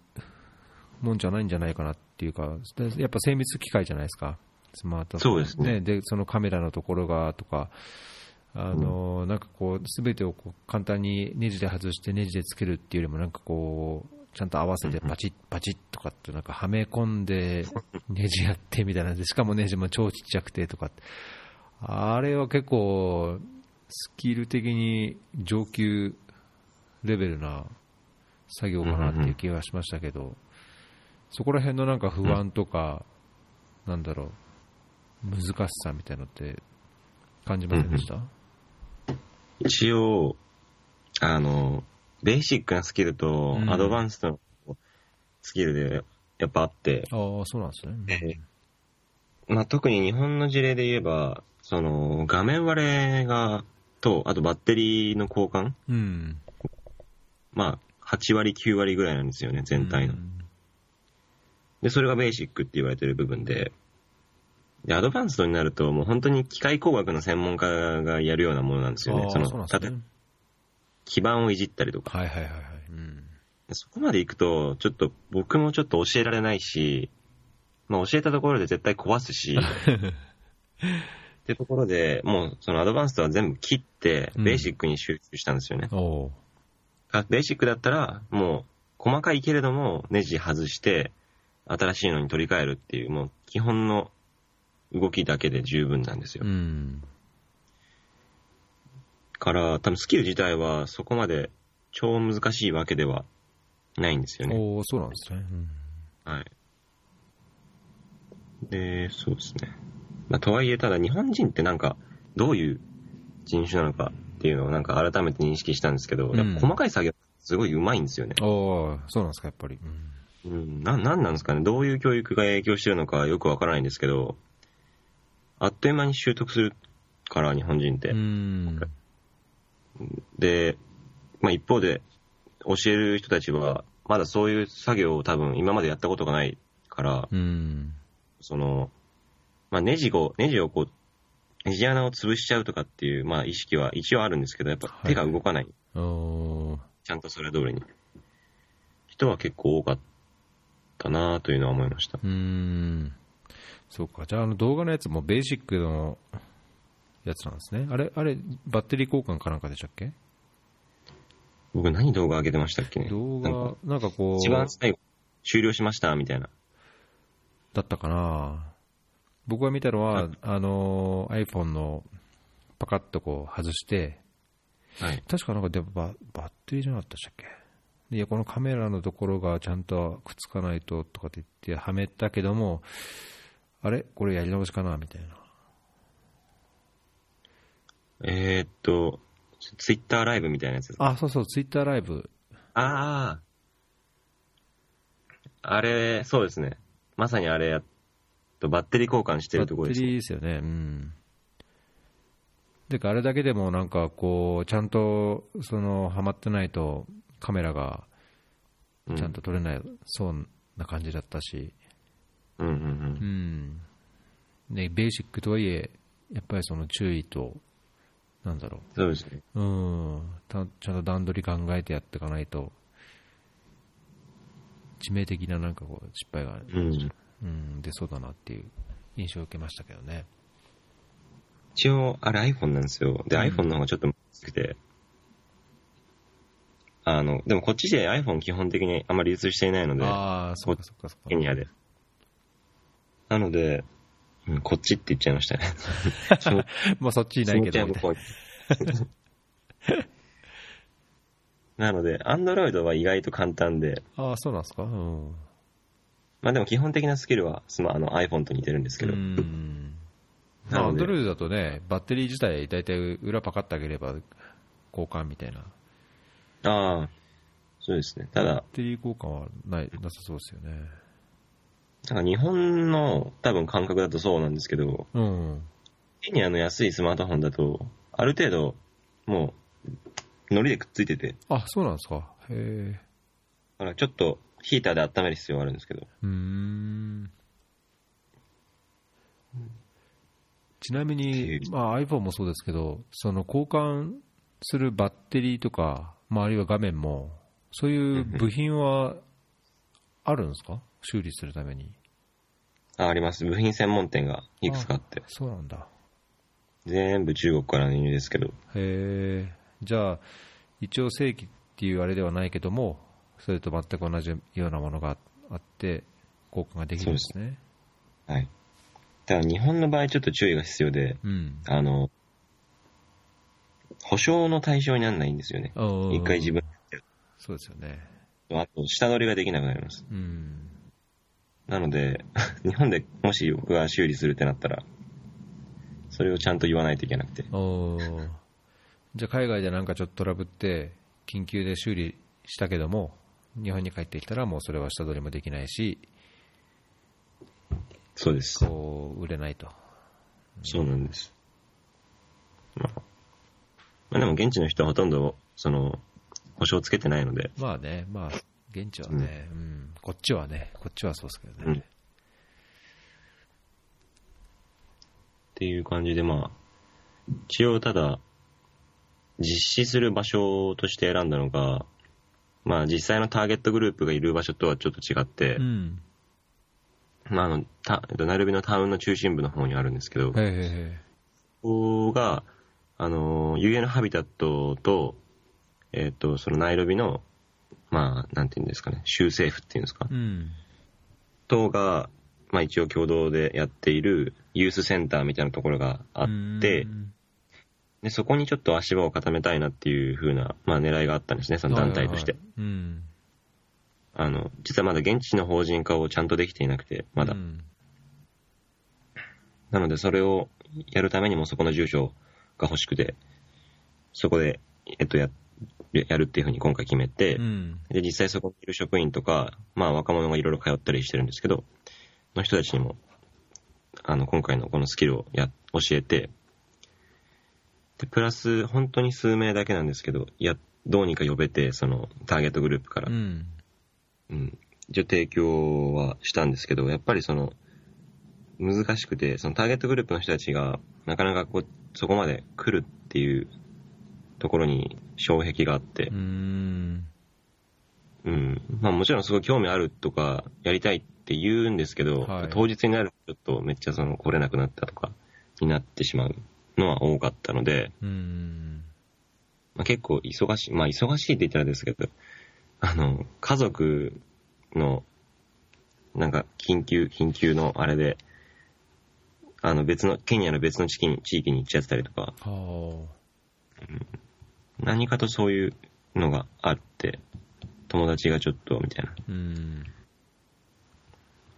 もんじゃないんじゃないかなっていうか、でやっぱ精密機械じゃないですか、スマートフォン。そうですね。でそのカメラのところがとか、あのなんかこう、すべてをこう簡単にネジで外してネジでつけるっていうよりも、なんかこう、ちゃんと合わせてパチッパチッとかって、なんかはめ込んで、[laughs] ネジやってみたいな。で、しかもネジも超ちっちゃくてとか。あれは結構、スキル的に上級レベルな作業かなっていう気がしましたけど、そこら辺のなんか不安とか、なんだろう、難しさみたいなのって感じませんでした、一応、あの、ベーシックなスキルとうん。アドバンストのスキルでやっぱあって、ああ、そうなんですね。まあ、特に日本の事例で言えば、その画面割れが、と、あとバッテリーの交換。うん。まあ、8割、9割ぐらいなんですよね、全体の。う。ん。で、それがベーシックって言われてる部分で、で、アドバンストになると、もう本当に機械工学の専門家がやるようなものなんですよね。その、例えばね。基板をいじったりとか。はいはいはいはい。うん。そこまで行くと、ちょっと僕もちょっと教えられないし、まあ教えたところで絶対壊すし、[laughs] ってところで、もうそのアドバンストは全部切って、うんベーシックに集中したんですよね。おうあベーシックだったら、もう細かいけれどもネジ外して、新しいのに取り替えるっていう、もう基本の動きだけで十分なんですよ。うん。から、多分スキル自体はそこまで超難しいわけではないんですよね。おおそうなんですね。うんはい。で、そうですね。まあ、とはいえ、ただ日本人ってなんか、どういう人種なのかっていうのをなんか改めて認識したんですけど、うん細かい作業すごい上手いんですよね。おおそうなんですか、やっぱり。うんうん、な、なんなんですかね。どういう教育が影響してるのかよくわからないんですけど、あっという間に習得するから、日本人って。うん。で、まあ一方で、教える人たちは、まだそういう作業を多分今までやったことがないから、うん。その、まあ、ネジを、ネジをこう、ネジ穴を潰しちゃうとかっていう、まあ、意識は一応あるんですけど、やっぱ手が動かない。おおちゃんとそれ通りに。人は結構多かったなというのは思いました。うん。そうか。じゃあ、あの動画のやつもベーシックのやつなんですね。あれ、あれ、バッテリー交換かなんかでしたっけ？僕何動画上げてましたっけね？動画、なんかこう、一番最後、終了しました、みたいな。だったかな。僕が見たのは、あの、iPhone のパカッとこう外して、はい。確かなんかでもババッテリーじゃなかったでしたっけ？いや、このカメラのところがちゃんとくっつかないととかって言ってはめたけども、あれ？これやり直しかな？みたいな。えー、っと、ツイッターライブみたいなやつですか？あ、そうそう、ツイッターライブ。ああ。あれ、そうですね。まさにあれやっと、バッテリー交換してバッテるところですね。リーですよね。うん。でか、あれだけでもなんかこう、ちゃんと、その、はまってないとカメラがうんちゃんと撮れない、そうな感じだったし、うんうんうん。ね、ベーシックとはいえ、やっぱりその注意と、なんだろそうですね。う、うん、たちゃんと段取り考えてやっていかないと、致命的ななんかこう失敗が、うん。うん、出そうだなっていう印象を受けましたけどね。一応、あれ iPhone なんですよ。で、うん iPhone の方がちょっと難しくて。あの、でもこっちで iPhone 基本的にあんまり流通していないので、ああ、そっかそっかそっか。ケニアで。なので、うん、こっちって言っちゃいましたね。[laughs] まあそっちいないけど、みたい気持ちは向こうに [laughs] なので、Android は意外と簡単で、な。ああ、そうなんですか？うん。まあでも基本的なスキルはスマあの iPhone と似てるんですけど、うん。アンドロイドだとね、バッテリー自体、大体裏パカってあげれば交換みたいな。ああ、そうですね。ただバッ、テリー交換はないなさそうですよね。なんか日本の多分感覚だとそうなんですけど、うん。ケニアの安いスマートフォンだと、ある程度、もう、糊でくっついてて、あ、そうなんですか。へえ。だからちょっとヒーターで温める必要があるんですけど、うーん。ちなみに、まあ、iPhone もそうですけど、その交換するバッテリーとか、まあ、あるいは画面も、そういう部品はあるんですか？修理するために。あ、あります。部品専門店がいくつかあって。そうなんだ。全部中国からの輸入ですけど。へえ。じゃあ、一応正規っていうあれではないけども、それと全く同じようなものがあって、交換ができるんですね。はい。ただ日本の場合ちょっと注意が必要で、うん。あの、保証の対象にならないんですよね。一一回自分、そうですよね。あと下取りができなくなります。うん。なので、[laughs] 日本でもし僕が修理するってなったら、それをちゃんと言わないといけなくて。おーじゃあ海外でなんかちょっとトラブって、緊急で修理したけども、日本に帰ってきたらもうそれは下取りもできないし、そうです。こう、売れないと。そうなんです。まあ、まあ、でも現地の人はほとんど、その、保証つけてないので、まあね、まあ、現地はね、うん、こっちはね、こっちはそうですけどね。っていう感じで、まあ、一応ただ、実施する場所として選んだのが、まあ実際のターゲットグループがいる場所とはちょっと違って、うん。まああの、た、えっとナイロビのタウンの中心部の方にあるんですけど、こへえへえへこが、あの、UN ハビタットと、えっと、そのナイロビの、まあ、なんていうんですかね、州政府っていうんですかえ。うん。等が、まあ一応共同でやっているユースセンターみたいなところがあってう、んで、そこにちょっと足場を固めたいなっていう風な、まあ狙いがあったんですね、その団体として。はいはいはいうん。あの、実はまだ現地の法人化をちゃんとできていなくて、まだ。うんなのでそれをやるためにもそこの住所が欲しくて、そこで、えっと、や、やるっていう風に今回決めて、うん。で、実際そこにいる職員とか、まあ若者がいろいろ通ったりしてるんですけど、の人たちにも、あの、今回のこのスキルをや、教えて、で、プラス、本当に数名だけなんですけど、や、どうにか呼べて、その、ターゲットグループからう、ん。うん。一応提供はしたんですけど、やっぱりその、難しくて、そのターゲットグループの人たちが、なかなかこう、そこまで来るっていうところに障壁があってう、ん。うん。まあもちろんすごい興味あるとか、やりたいって言うんですけど、はい当日になるとちょっとめっちゃその来れなくなったとか、になってしまうのは多かったので、うん。まあ、結構忙しい、まあ忙しいって言ったらですけど、[laughs] あの、家族の、なんか緊急、緊急のあれで、あの別の、ケニアの別の地域に地域に行っちゃってたりとか、は何かとそういうのがあって、友達がちょっと、みたいな、あ。うん。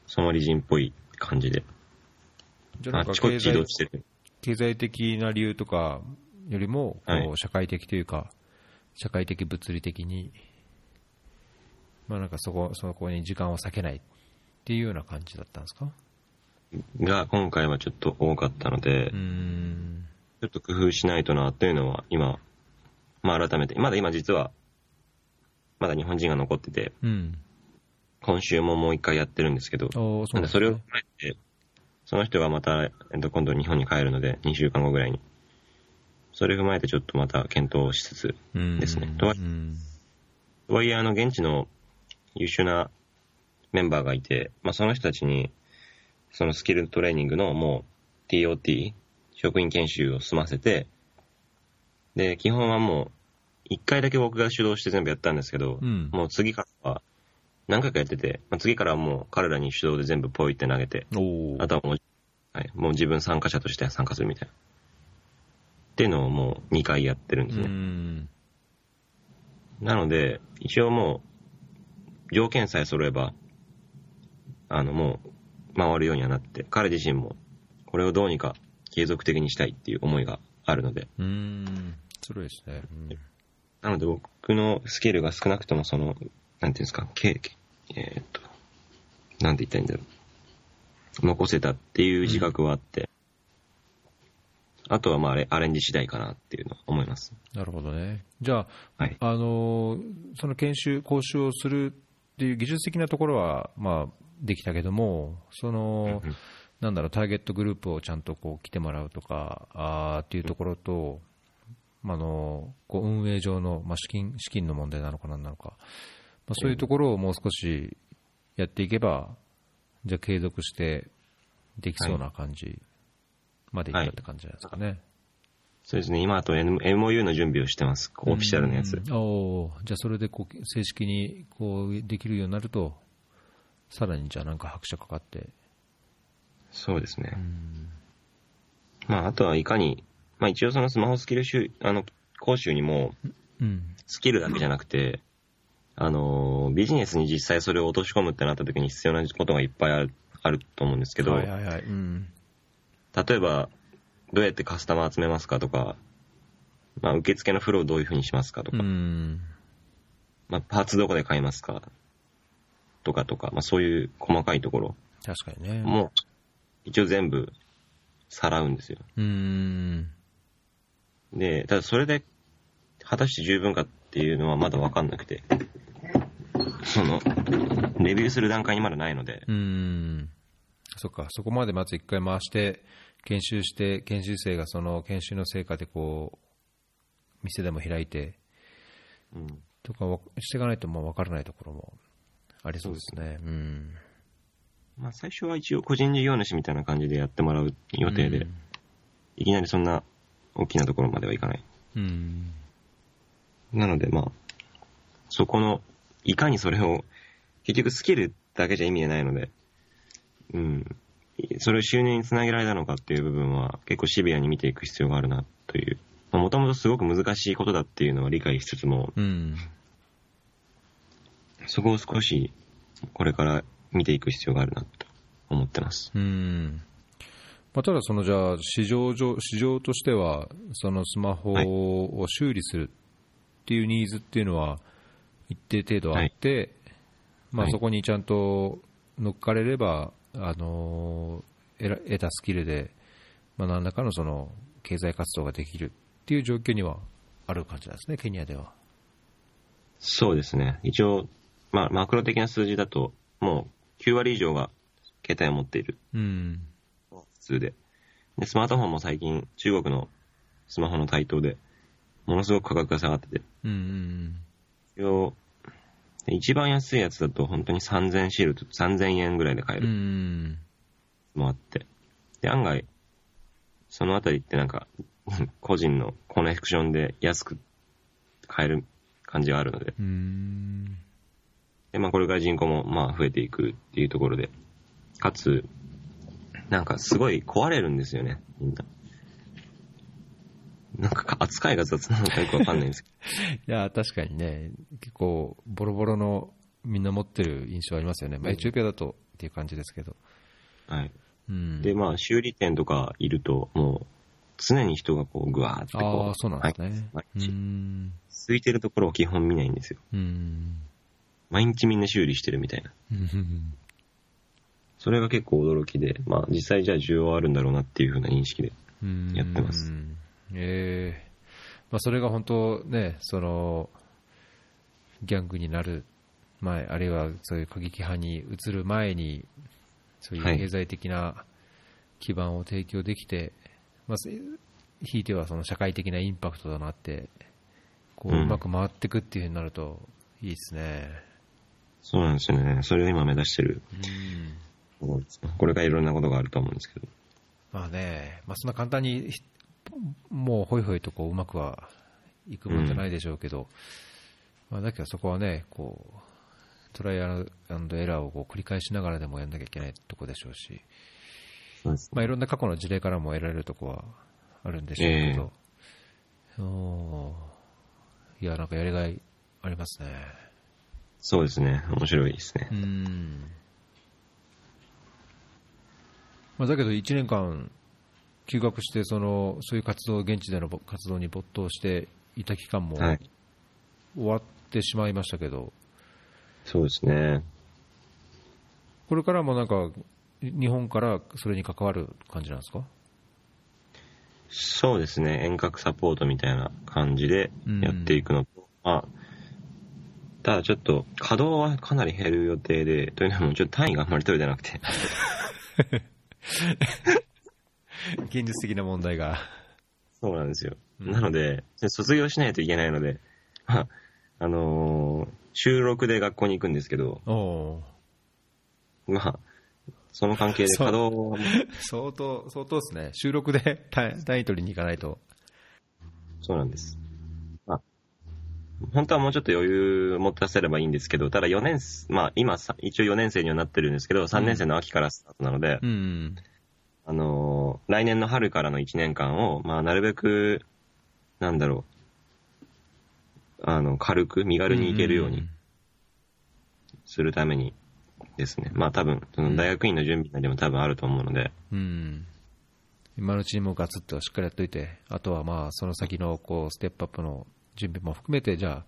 ソマリ人っぽい感じで、じゃあちこっち移動してる。経済的な理由とかよりも、こはいう社会的というか、社会的、物理的に、まあなんかそこ、そこに時間を割けないっていうような感じだったんですか？が今回はちょっと多かったので。ちょっと工夫しないとなっていうのは今、まあ改めて、まだ今実は、まだ日本人が残ってて、うん。今週ももう一回やってるんですけど、そねなんでそれを踏まえて、その人がまた、えっと、今度日本に帰るので、2週間後ぐらいに。それを踏まえてちょっとまた検討しつつ、うんですね。とはいえ、あの、現地の優秀なメンバーがいて、まあ、その人たちに、そのスキルトレーニングのもう TOT、職員研修を済ませて、で、基本はもう、一回だけ僕が主導して全部やったんですけど、うんもう次からは、何回かやってて、まあ、次からはもう彼らに主導で全部ポイって投げて、あとはもう、はい、もう自分参加者として参加するみたいな。っていうのをもう2回やってるんですうね。ん。なので、一応もう、条件さえ揃えば、あの、もう、回るようにはなって、彼自身も、これをどうにか継続的にしたいっていう思いがあるので、うん。それですね。うんなので僕のスキルが少なくともその、なんていうんですか、けえーっと、なんて言ったらいいんだろう。残せたっていう自覚はあって、あとはまあアレアレンジ次第かなっていうのは思います。なるほどね。じゃあ、はい。あのーその研修、講習をするっていう技術的なところは、まあ、できたけども、その、うんなんだろう、ターゲットグループをちゃんとこう来てもらうとか、あーっていうところと、まああのこう運営上の、まあ、資金資金の問題なのかなんなのか、まあ、そういうところをもう少しやっていけば、じゃあ継続してできそうな感じまでいったって感じじゃないですかね。そうですね、今あと MOU の準備をしてます、オフィシャルのやつ。うんおーじゃあそれでこう正式にこうできるようになると、さらにじゃあなんか拍車かかって、そうですね。う。ん。まあ、あとはいかに、まあ一応そのスマホスキル集、あの、講習にも、うん。スキルだけじゃなくて、あのービジネスに実際それを落とし込むってなった時に必要なことがいっぱいあるあると思うんですけど、はいはいはい、うん。例えば、どうやってカスタマー集めますかとか、まあ、受付のフローどういうふうにしますかとうか、ん。まあ、パーツどこで買いますかとかとか、まあ、そういう細かいところ確かにね。も、一応全部、さらうんですよ。うんで、ただそれで、果たして十分かっていうのはまだわかんなくて、その、レビューする段階にまだないので、うん。そっか、そこまでまず一回回して、研修して、研修生がその研修の成果でこう、店でも開いて、うん、とかわしていかないとまあ分からないところもありそうですね。うん。まあ、最初は一応個人事業主みたいな感じでやってもらう予定で、いきなりそんな大きなところまではいかない。うん。なので、まあ、そこの、いかにそれを、結局スキルだけじゃ意味ないので、うん、それを収入につなげられたのかっていう部分は結構シビアに見ていく必要があるなという。もともとすごく難しいことだっていうのは理解しつつも、うん。そこを少しこれから見ていく必要があるなと思ってます。うん。まあ、ただ、そのじゃあ市場上、市場としては、そのスマホを修理するっていうニーズっていうのは、一定程度あって、まあ、はいそこにちゃんと乗っかれれば、あのー得たスキルで、まあ、何らかのその経済活動ができるっていう状況にはある感じなんですね、ケニアでは。そうですね。一応、まあ、マクロ的な数字だと、もう9割以上が携帯を持っている。うん。普通で。で、スマートフォンも最近中国のスマホの台頭で、ものすごく価格が下がってて、うんうん一応一番安いやつだと本当に3000シールド、3000円ぐらいで買えうん。うるん。のもあって。で、案外、そのあたりってなんか、[laughs] 個人のコネクションで安く買える感じがあるので、うん。で、まあこれから人口もまあ増えていくっていうところで、かつ、なんかすごい壊れるんですよね、みんな。なんか扱いが雑なのかよくわかんないんですけ [laughs] いや、確かにね、結構、ボロボロのみんな持ってる印象ありますよね。まあ、うんエチオピアだとっていう感じですけど。ど。はい。うん。で、まあ修理店とかいると、もう、常に人がこう、ぐわーってこう、ああ、そうなんですね。う毎日ん。空いてるところを基本見ないんですよ。うん。毎日みんな修理してるみたいな。うんそれが結構驚きで、まあ実際じゃあ需要はあるんだろうなっていうふうな認識で。うんやってますええまあ、それが本当ね、その、ギャングになる前、あるいはそういう過激派に移る前に、そういうはい経済的な基盤を提供できて、まあ、せひいてはその社会的なインパクトとなって、こううんうまく回っていくっていうふうになるといいですね。そうなんですよね。それを今目指してるうんですね。これからいろんなことがあると思うんですけど。まあね、まあ、そんな簡単にひもうほいほいとこううまくはいくもんじゃないでしょうけど、まあ、だけどそこはねこうトライアンドエラーをこう繰り返しながらでもやんなきゃいけないとこでしょうし、そうまあ、いろんな過去の事例からも得られるとこはあるんでしょうけど、おーいやなんかやりがいありますねそうですね。面白いですねう。ん、まあ、だけど1年間休学してそのそういう活動現地での活動に没頭していた期間もはい終わってしまいましたけど、そうですね。これからもなんか日本からそれに関わる感じなんですか？そうですね。遠隔サポートみたいな感じでやっていくのと、まあ、ただちょっと稼働はかなり減る予定で、というのもちょっと単位があんまり取れてなくて。[laughs] [laughs] 現実的な問題が。そうなんですよ。うんなので、卒業しないといけないので、まあ、あのー収録で学校に行くんですけど、おまあ、その関係で稼働も [laughs] 相当、相当ですね。収録で単単位取りに行かないと。そうなんです。まあ、本当はもうちょっと余裕を持たせればいいんですけど、ただ4年生、まあ今さ、一応4年生にはなってるんですけど、3年生の秋からスタートなので、うん。あのー来年の春からの1年間を、まあなるべく、なんだろう、あの、軽く、身軽に行けるようにするためにですね。まあ多分、その大学院の準備でも多分あると思うので、うん。うん。今のうちにもうガツッとしっかりやっといて、あとはまあ、その先のこう、ステップアップの準備も含めて、じゃあ、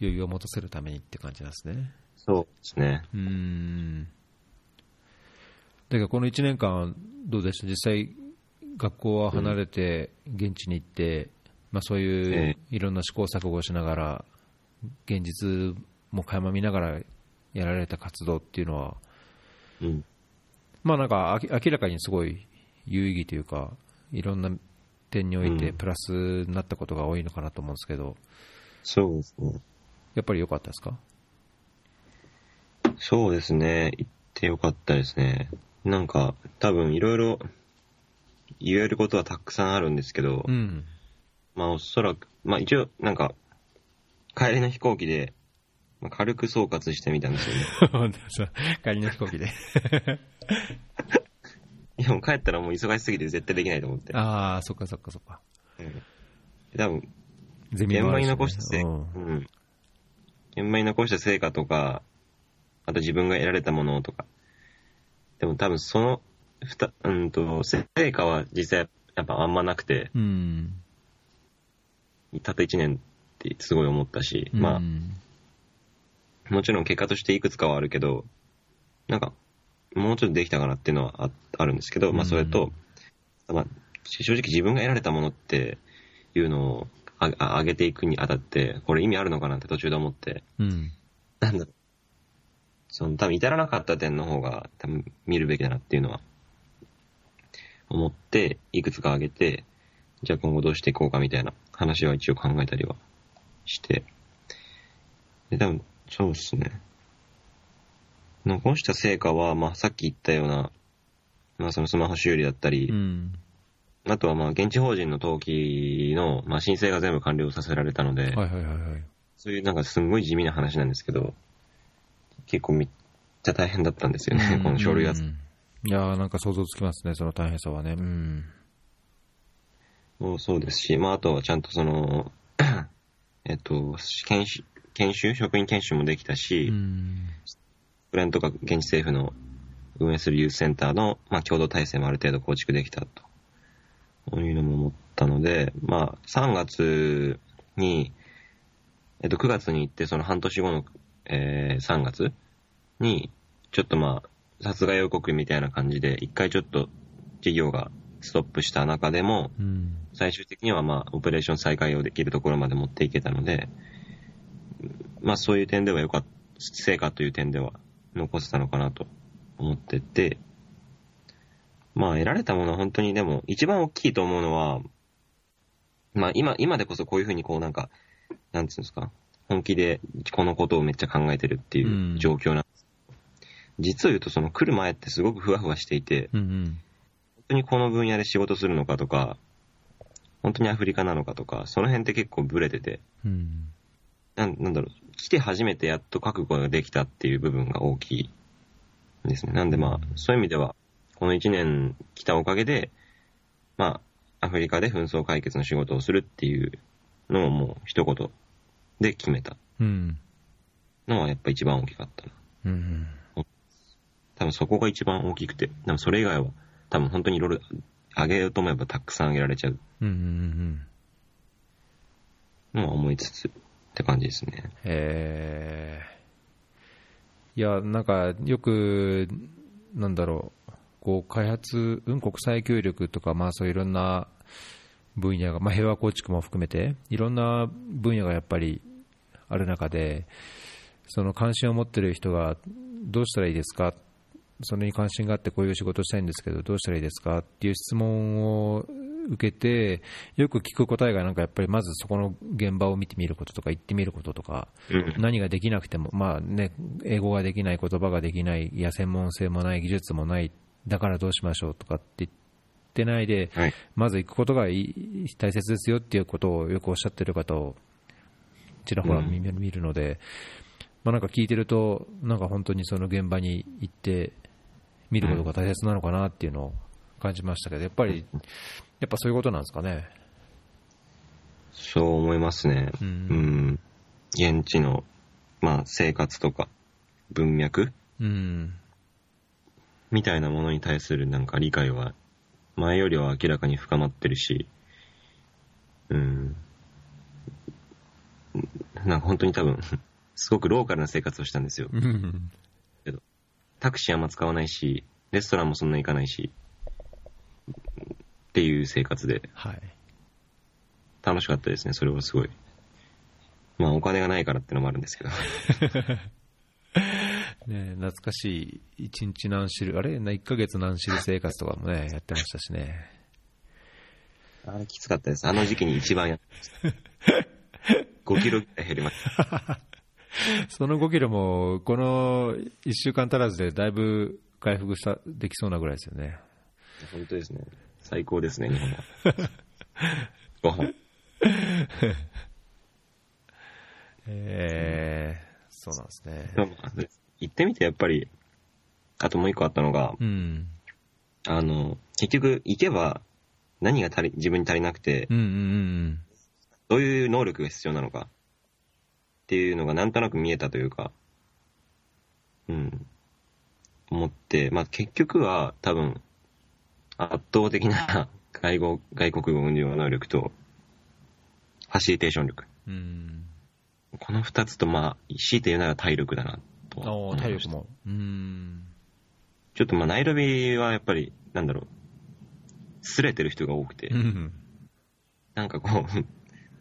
余裕を持たせるためにって感じなんですね。そうですね。うーん。だけど、この1年間、どうでした？実際、学校は離れて、現地に行って、まあ、そういうえいろんな試行錯誤をしながら、現実も垣間見ながらやられた活動っていうのは、うん。まあなんか明らかにすごい有意義というか、いろんな点においてうんプラスになったことが多いのかなと思うんですけど、そうですね。やっぱり良かったですか？そうですね。行ってよかったですね。なんか、多分いろいろ言えることはたくさんあるんですけど、うん。まあおそらく、まあ一応なんか、帰りの飛行機で、まあ、軽く総括してみたんですよね。[laughs] そう帰りの飛行機で。いやもう帰ったらもう忙しすぎて絶対できないと思って。ああ、そっかそっかそっか。うん多分、ゼ現場に残した成果、うんうん。現場に残した成果とか、あと自分が得られたものとか。でも多分その、ふた、うんと、成果は実際やっぱあんまなくて、うん。たった1年ってすごい思ったし、まうんあ、もちろん結果としていくつかはあるけど、なんか、もうちょっとできたかなっていうのはああるんですけど、まあそれと、まあ、正直自分が得られたものっていうのをああ上げていくにあたって、これ意味あるのかなって途中で思って、うん。なんだろう。その多分至らなかった点の方が多分見るべきだなっていうのは思って、いくつか挙げて、じゃあ今後どうしていこうかみたいな話は一応考えたりはして。で、多分、そうですね。残した成果は、まあさっき言ったような、まあそのスマホ修理だったり、うん。あとはまあ現地法人の登記の、まあ申請が全部完了させられたので、はいはいはいはい。そういうなんかすんごい地味な話なんですけど、結構めっちゃ大変だったんですよね、この書類扱い。やーなんか想像つきますね、その大変さはね。うん。もそうですし、まああとはちゃんとその、[coughs] えっと、研修、研修、職員研修もできたし、うん。国連とか現地政府の運営するユースセンターの、まあ、共同体制もある程度構築できたと。こういうのも思ったので、まあ、3月に、えっと、9月に行って、その半年後の、えー3月に、ちょっとまあ、殺害予告みたいな感じで、一回ちょっと事業がストップした中でも、うん。最終的にはまあ、オペレーション再開をできるところまで持っていけたので、まあそういう点では良かった、成果という点では残せたのかなと思ってて、まあ得られたものは本当にでも一番大きいと思うのは、まあ今、今でこそこういうふうにこうなんか、なんつうんですか、本気でこのことをめっちゃ考えてるっていう状況なんです。実を言うとその来る前ってすごくふわふわしていて、うんうん。本当にこの分野で仕事するのかとか、本当にアフリカなのかとか、その辺って結構ブレてて、うん。なんなんだろう、来て初めてやっと覚悟ができたっていう部分が大きいですね。なんでまあ、そういう意味では、この1年来たおかげで、まあ、アフリカで紛争解決の仕事をするっていうのをもう一言で決めたうん。のはやっぱ一番大きかったな。うん。多分そこが一番大きくて、でもそれ以外は多分本当にいろいろ上げようと思えばたくさん上げられちゃううんうんうん。のは思いつつって感じですね。えー、いや、なんか、よく、なんだろう、こう、開発、うん、国際協力とか、まあそういろんな分野が、まあ平和構築も含めて、いろんな分野がやっぱりある中で、その関心を持ってる人が、どうしたらいいですか？それに関心があってこういう仕事したいんですけど、どうしたらいいですか？っていう質問を受けて、よく聞く答えが、なんかやっぱりまずそこの現場を見てみることとか、行ってみることとか、うん。何ができなくても、まあね、英語ができない、言葉ができない、いや、専門性もない、技術もない、だからどうしましょうとかって言ってないで、はい。まず行くことが大切ですよっていうことをよくおっしゃってる方をちらほら見見るので、まあ、なんか聞いてると、なんか本当にその現場に行って見ることが大切なのかなっていうのを感じましたけど、やっぱり、やっぱそういうことなんですかね。そう思いますね。ううんん。現地の、まあ、生活とか、文脈うん。みたいなものに対するなんか理解は、前よりは明らかに深まってるし、うん。なんか本当に多分、すごくローカルな生活をしたんですよ。うん。タクシーあんま使わないし、レストランもそんな行かないし、っていう生活ではい。楽しかったですね、それはすごい。まあお金がないからってのもあるんですけど。[laughs] ね、懐かしい1日何汁、あれ ?1 ヶ月何汁生活とかもね、[laughs] やってましたしね。あれきつかったです。あの時期に一番やってました。[laughs] 5キロぐらい減りました。その5キロも、この1週間足らずでだいぶ回復したできそうなぐらいですよね。本当ですね。最高ですね、日本は。[laughs] ご飯。[laughs] えー、そうなんですね。でも行ってみてやっぱり、あともう一個あったのが、うん。あの、結局行けば何が足り、自分に足りなくて、うんうんうんどういう能力が必要なのかっていうのがなんとなく見えたというか、うん、思って、まあ結局は多分圧倒的な外語、外国語運用能力とファシリテーション力。うん。うん。この二つとまあ、強いて言うなら体力だなと。体力も。うん。ちょっとまあナイロビはやっぱり、なんだろう、擦れてる人が多くて、うん。なんかこう、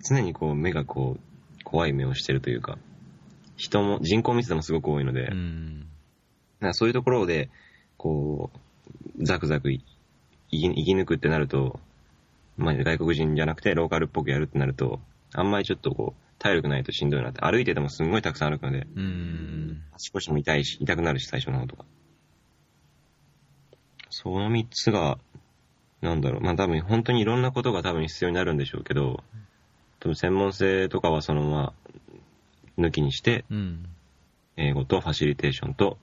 常にこう目がこう、怖い目をしてるというか、人も、人口密度もすごく多いので、うん。なんかそういうところで、こう、ザクザクい生き抜くってなると、まあ、外国人じゃなくてローカルっぽくやるってなると、あんまりちょっとこう、体力ないとしんどいなって、歩いててもすんごいたくさん歩くので、うん。足腰も痛いし、痛くなるし、最初の方とか。その三つが、なんだろう、まあ多分本当にいろんなことが多分必要になるんでしょうけど、多分専門性とかはそのまま抜きにして、うん。英語とファシリテーションと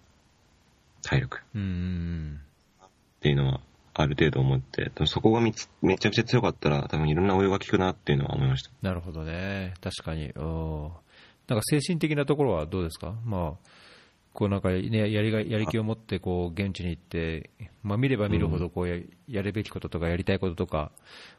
体力うん。っていうのはある程度思って、そこがみつめちゃくちゃ強かったら多分いろんな応用が効くなっていうのは思いました。なるほどね。確かに。おなんか精神的なところはどうですか？まあ、こうなんかね、やりが、やり気を持って、こう、現地に行って、まあ見れば見るほど、こうや、やるべきこととか、やりたいこととか、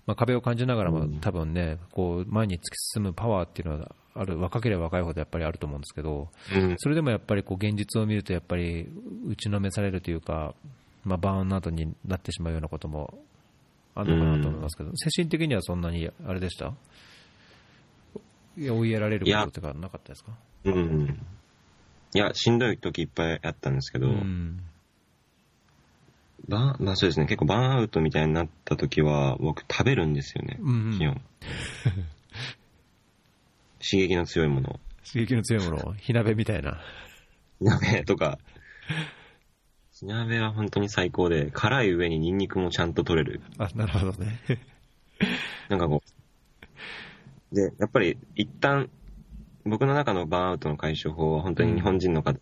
まあ壁を感じながらも、多分ね、こう、前に突き進むパワーっていうのはある、若ければ若いほどやっぱりあると思うんですけど、うん。それでもやっぱりこう現実を見ると、やっぱり打ちのめされるというか、まあ、バーンアウトになってしまうようなこともあるのかなと思いますけど、精神的にはそんなにあれでした？いや追いやられることとかなかったですか？うん。いや、しんどい時いっぱいあったんですけど、うん。バーン、まあそうですね、結構バーンアウトみたいになった時は、僕食べるんですよね、うん基本。[laughs] 刺激の強いものを。刺激の強いものを。火鍋みたいな。火鍋とか、火鍋は本当に最高で、辛い上にニンニクもちゃんと取れる。あなるほどね [laughs] なんかこう。で、やっぱり一旦、僕の中のバーンアウトの解消法は本当に日本人の方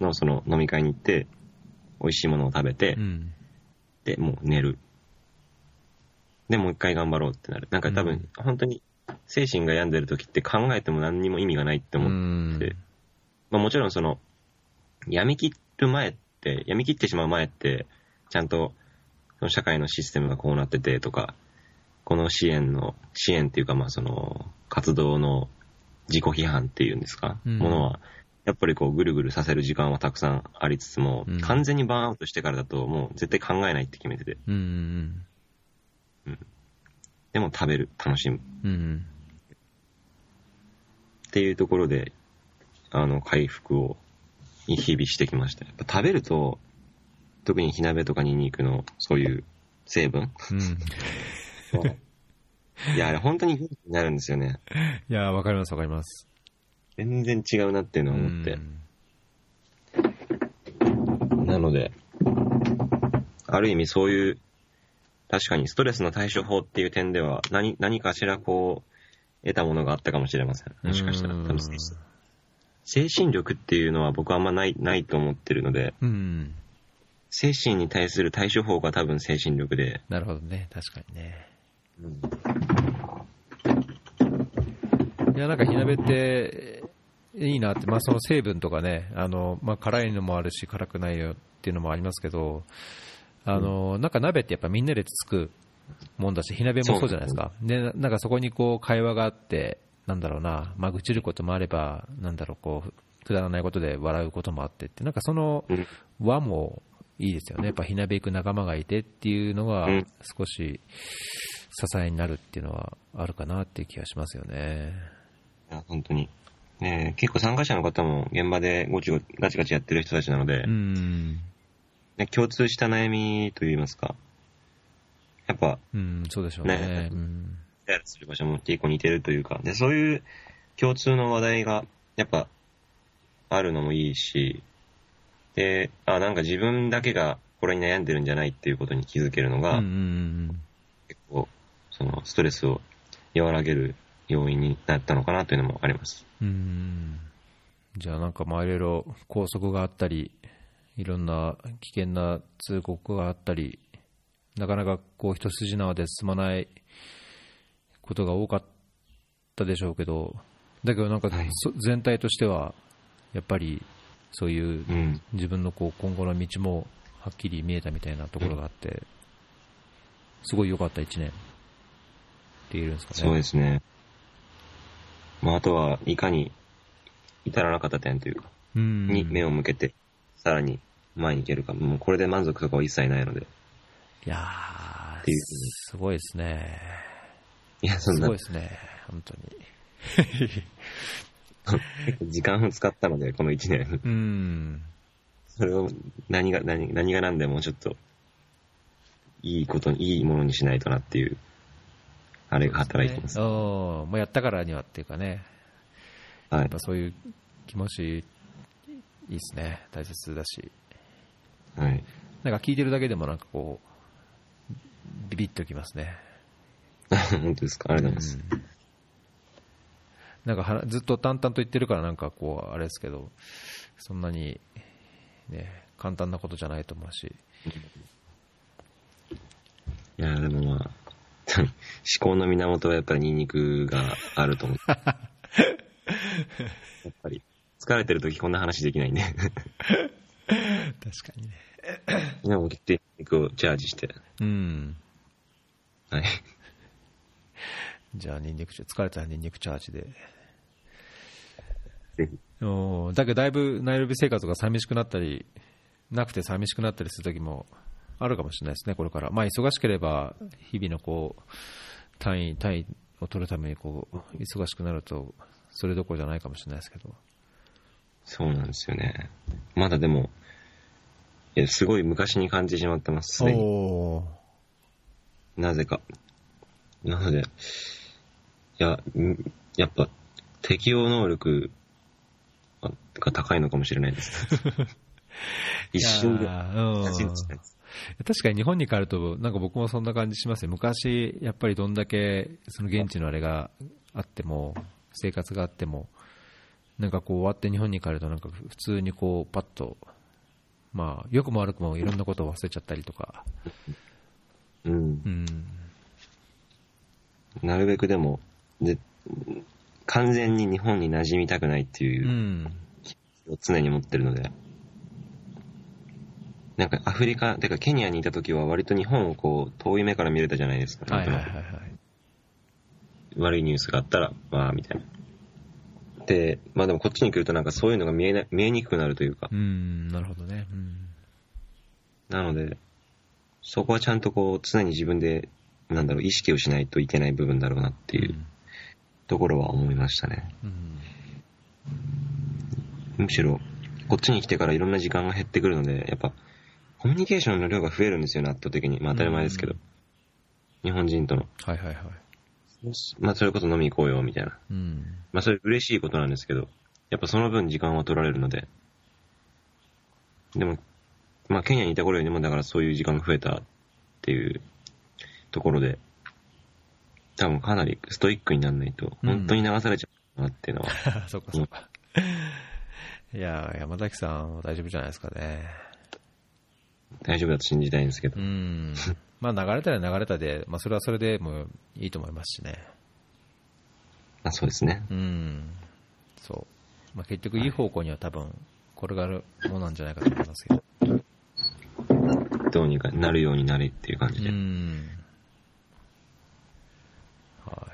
のその飲み会に行って、美味しいものを食べて、うんで、もう寝る。で、もう一回頑張ろうってなる。なんか多分、うん本当に精神が病んでる時って考えても何にも意味がないってう思んって、まあもちろんその、病み切る前って、病み切ってしまう前って、ちゃんと、その社会のシステムがこうなっててとか、この支援の、支援っていうかまあその、活動の自己批判っていうんですか、うん。ものは、やっぱりこうぐるぐるさせる時間はたくさんありつつも、うん。完全にバーンアウトしてからだともう絶対考えないって決めてて、うん。でも食べる、楽しむ。うんうん。っていうところで、あの、回復を日々してきました。やっぱ食べると、特に火鍋とかニンニクのそういう成分？うん [laughs] いや、あれ本当に元気になるんですよね。いやー、わかりますわかります。全然違うなっていうのを思ってう。んなので、ある意味そういう、確かにストレスの対処法っていう点では、何、何かしらこう、得たものがあったかもしれません。もしかしたら。精神力っていうのは僕はあんまない、ないと思ってるので、うん。精神に対する対処法が多分精神力で、なるほどね。確かにね。いや、なんか火鍋って、いいなって、まあその成分とかね、あの、まあ辛いのもあるし、辛くないよっていうのもありますけど、あの、なんか鍋ってやっぱみんなでつつくもんだし、火鍋もそうじゃないですか。で、ななんかそこにこう会話があって、なんだろうな、まあ愚痴ることもあれば、なんだろう、こう、くだらないことで笑うこともあってって、なんかそのうん和もいいですよね。やっぱ火鍋行く仲間がいてっていうのがうん少し支えになるっていうのはあるかなっていう気がしますよね。いや本当に。ねえ結構参加者の方も現場でごちごガチガチやってる人たちなので、うん。ね共通した悩みといいますか、やっぱ、うん、そうでしょうね。ねうん。イライラする場所も結構似てるというか、で、そういう共通の話題が、やっぱ、あるのもいいし、で、あ、なんか自分だけがこれに悩んでるんじゃないっていうことに気づけるのが、うんうんうん結構、その、ストレスを和らげる要因になったのかなというのもあります。うん。うん。じゃあなんかまあいろいろ高速があったり、いろんな危険な通告があったり、なかなかこう一筋縄で進まないことが多かったでしょうけど、だけどなんかはいそ全体としては、やっぱりそういううん。自分のこう今後の道もはっきり見えたみたいなところがあって、すごい良かった1年って言えるんですかね。そうですね。まあ、あとは、いかに至らなかった点というか、うんに目を向けて、さらに前に行けるか、もうこれで満足とかは一切ないので、いやーっていうすごいですね。いや、そんなすごい、ですね、本当に。結構時間を使ったので、この1年。うん。それを何が、何何が何でもちょっと、いいことに、いいものにしないとなっていう、あれが働いてます。ねうん。まあ、やったからにはっていうかね、はいやっぱ。そういう気持ち、いいですね。大切だし。はい。なんか聞いてるだけでもなんかこう、ビビッときますね。[laughs] 本当ですか？ありがとうございます。うんなんかはずっと淡々と言ってるからなんかこうあれですけどそんなにね簡単なことじゃないと思うしいや、でもまあ、[laughs] 思考の源はやっぱりニンニクがあると思う。[laughs] やっぱり、疲れてる時こんな話できないんで。確かにねでも、切ってニンニクをチャージして。うんはい。じゃあニンニクチャ疲れたらニンニクチャージでぜひ。うんだけどだいぶナイロビ生活が寂しくなったりなくて寂しくなったりする時もあるかもしれないですねこれからまあ忙しければ日々のこう単位単位を取るためにこう忙しくなるとそれどころじゃないかもしれないですけどそうなんですよね。まだでも、いや、すごい昔に感じてしまってます。すでにおなぜか。なので、いや、んやっぱ、適応能力が高いのかもしれないです。[laughs] 一瞬で。確かに日本に帰ると、なんか僕もそんな感じしますよ、昔、やっぱりどんだけその現地のあれがあっても、生活があっても、なんかこう終わって日本に帰ると、なんか普通にこう、パッと、まあ、良くも悪くもいろんなことを忘れちゃったりとか、うん。うん、なるべくでも、で、完全に日本に馴染みたくないってう、いうんを常に持ってるので、なんかアフリカ、てかケニアにいた時は割と日本をこう遠い目から見れたじゃないですか。はいはいはいはい。悪いニュースがあったら、まあ、みたいな。で、まあでもこっちに来るとなんかそういうのが見えな見えにくくなるというかう、ん、なるほどね。うんなので、そこはちゃんとこう常に自分で、なんだろう、意識をしないといけない部分だろうなっていうところは思いましたね。うんむしろ、こっちに来てからいろんな時間が減ってくるので、やっぱ、コミュニケーションの量が増えるんですよね、圧倒的に。まあ当たり前ですけど。日本人との。はいはいはい。まあ、それこそ飲み行こうよ、みたいな。うん。まあ、それ嬉しいことなんですけど、やっぱその分時間は取られるので、でも、まあ、ケニアにいた頃よりも、だからそういう時間が増えたっていうところで、多分かなりストイックにならないと、うん本当に流されちゃうなっていうのは、[laughs] そうかそうか。いや、山崎さんは大丈夫じゃないですかね。大丈夫だと信じたいんですけどう、ん。まあ流れたら流れたで、まあそれはそれでもいいと思いますしね。まあそうですね。うん。そう。まあ結局いい方向には多分転がるものなんじゃないかと思いますけど。どうにかなるようになれっていう感じうで。ん。はい。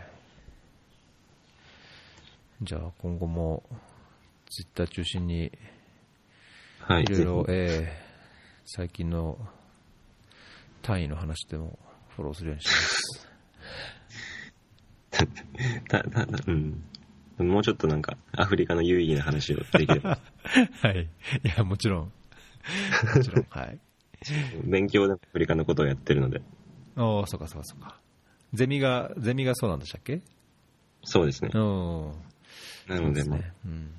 じゃあ今後もツイッター中心にはい。いろいろ、ぜえー最近の単位の話でもフォローするようにします。ひ [laughs] たたたうん。もうちょっとなんか、アフリカの有意義な話をできれば、[laughs] はい。いや、もちろん。[laughs] もちろん。はい。勉強でもアフリカのことをやってるので、おー、そうかそうかそうか。ゼミが、ゼミがそうなんでしたっけ？そうですね。うん。なので、まあ、ね。うん。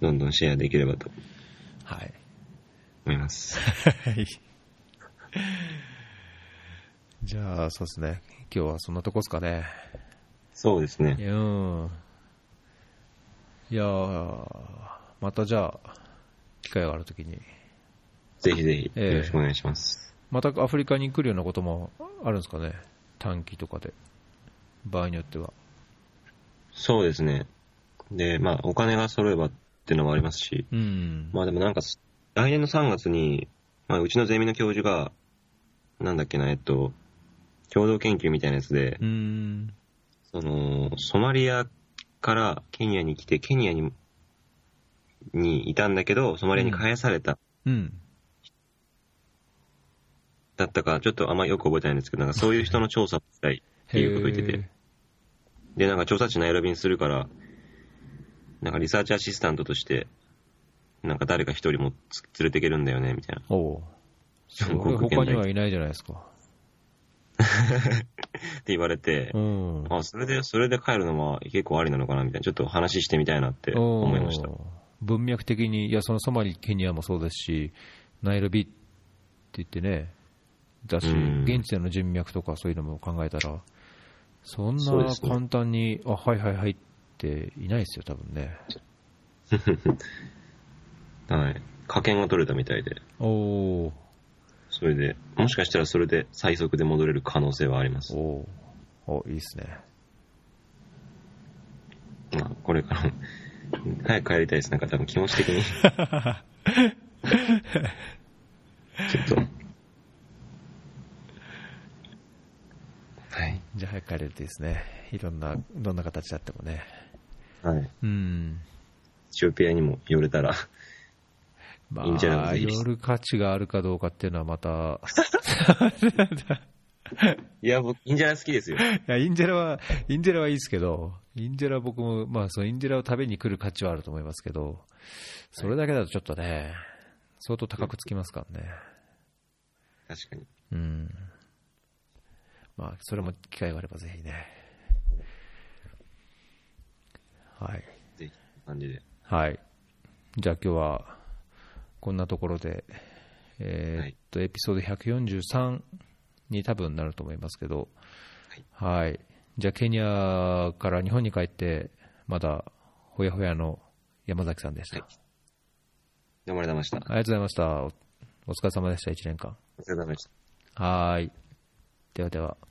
どんどんシェアできればとはい。思います。はい。[laughs] じゃあ、そうですね。今日はそんなとこですかね。そうですね。うん。いやーまたじゃあ、機会があるときに、ぜひぜひ、ええよろしくお願いします。またアフリカに来るようなこともあるんですかね。短期とかで。場合によっては。そうですね。で、まあ、お金が揃えばっていうのもありますし、うん。まあでもなんか、来年の3月に、まあ、うちのゼミの教授が、なんだっけな、えっと、共同研究みたいなやつで、うん。その、ソマリアからケニアに来て、ケニアに、にいたんだけど、ソマリアに返された、うん。だったか、ちょっとあんまよく覚えてないんですけど、なんかそういう人の調査をしたいっていうことを言ってて、で、なんか調査地ナイロビにするから、なんかリサーチアシスタントとして、なんか誰か一人もつ連れていけるんだよね、みたいな。おう。それ全国他にはいないじゃないですか。[laughs] って言われてう、ん。あ、それで、それで帰るのは結構ありなのかな、みたいな。ちょっと話してみたいなって思いました。文脈的に、いや、そのソマリ、ケニアもそうですし、ナイロビって言ってね、だし、うん現地での人脈とかそういうのも考えたら、そんな簡単に、あ、はいはいはいっていないですよ、多分ね。[laughs] はい。加減が取れたみたいで、おおそれで、もしかしたらそれで最速で戻れる可能性はあります。おおおいいっすね。まあ、これからも、早く帰りたいです。なんか多分気持ち的に。[laughs] ちょっと。はい。じゃあ早く帰れるといいですね。いろんな、どんな形であってもね。はい。うん。エチオピアにも寄れたら、まいいんじゃない寄る価値があるかどうかっていうのはまた、[laughs] いや、僕、インジャラ好きですよ。いや、インジェラは、インジェラはいいですけど、インジェラは僕も、まあ、そのインジェラを食べに来る価値はあると思いますけど、それだけだとちょっとね、相当高くつきますからね。確かに。うん。まあ、それも機会があればぜひね。はい。ぜひ、感じで。はい。じゃあ今日は、こんなところで、えーっと、エピソード143に多分なると思いますけど、はい。じゃあ、ケニアから日本に帰って、まだ、ほやほやの山崎さんでした。はいどうもありがとうございました。ありがとうございました。おお疲れ様でした、1年間。お疲れ様でした。はーい。ではでは。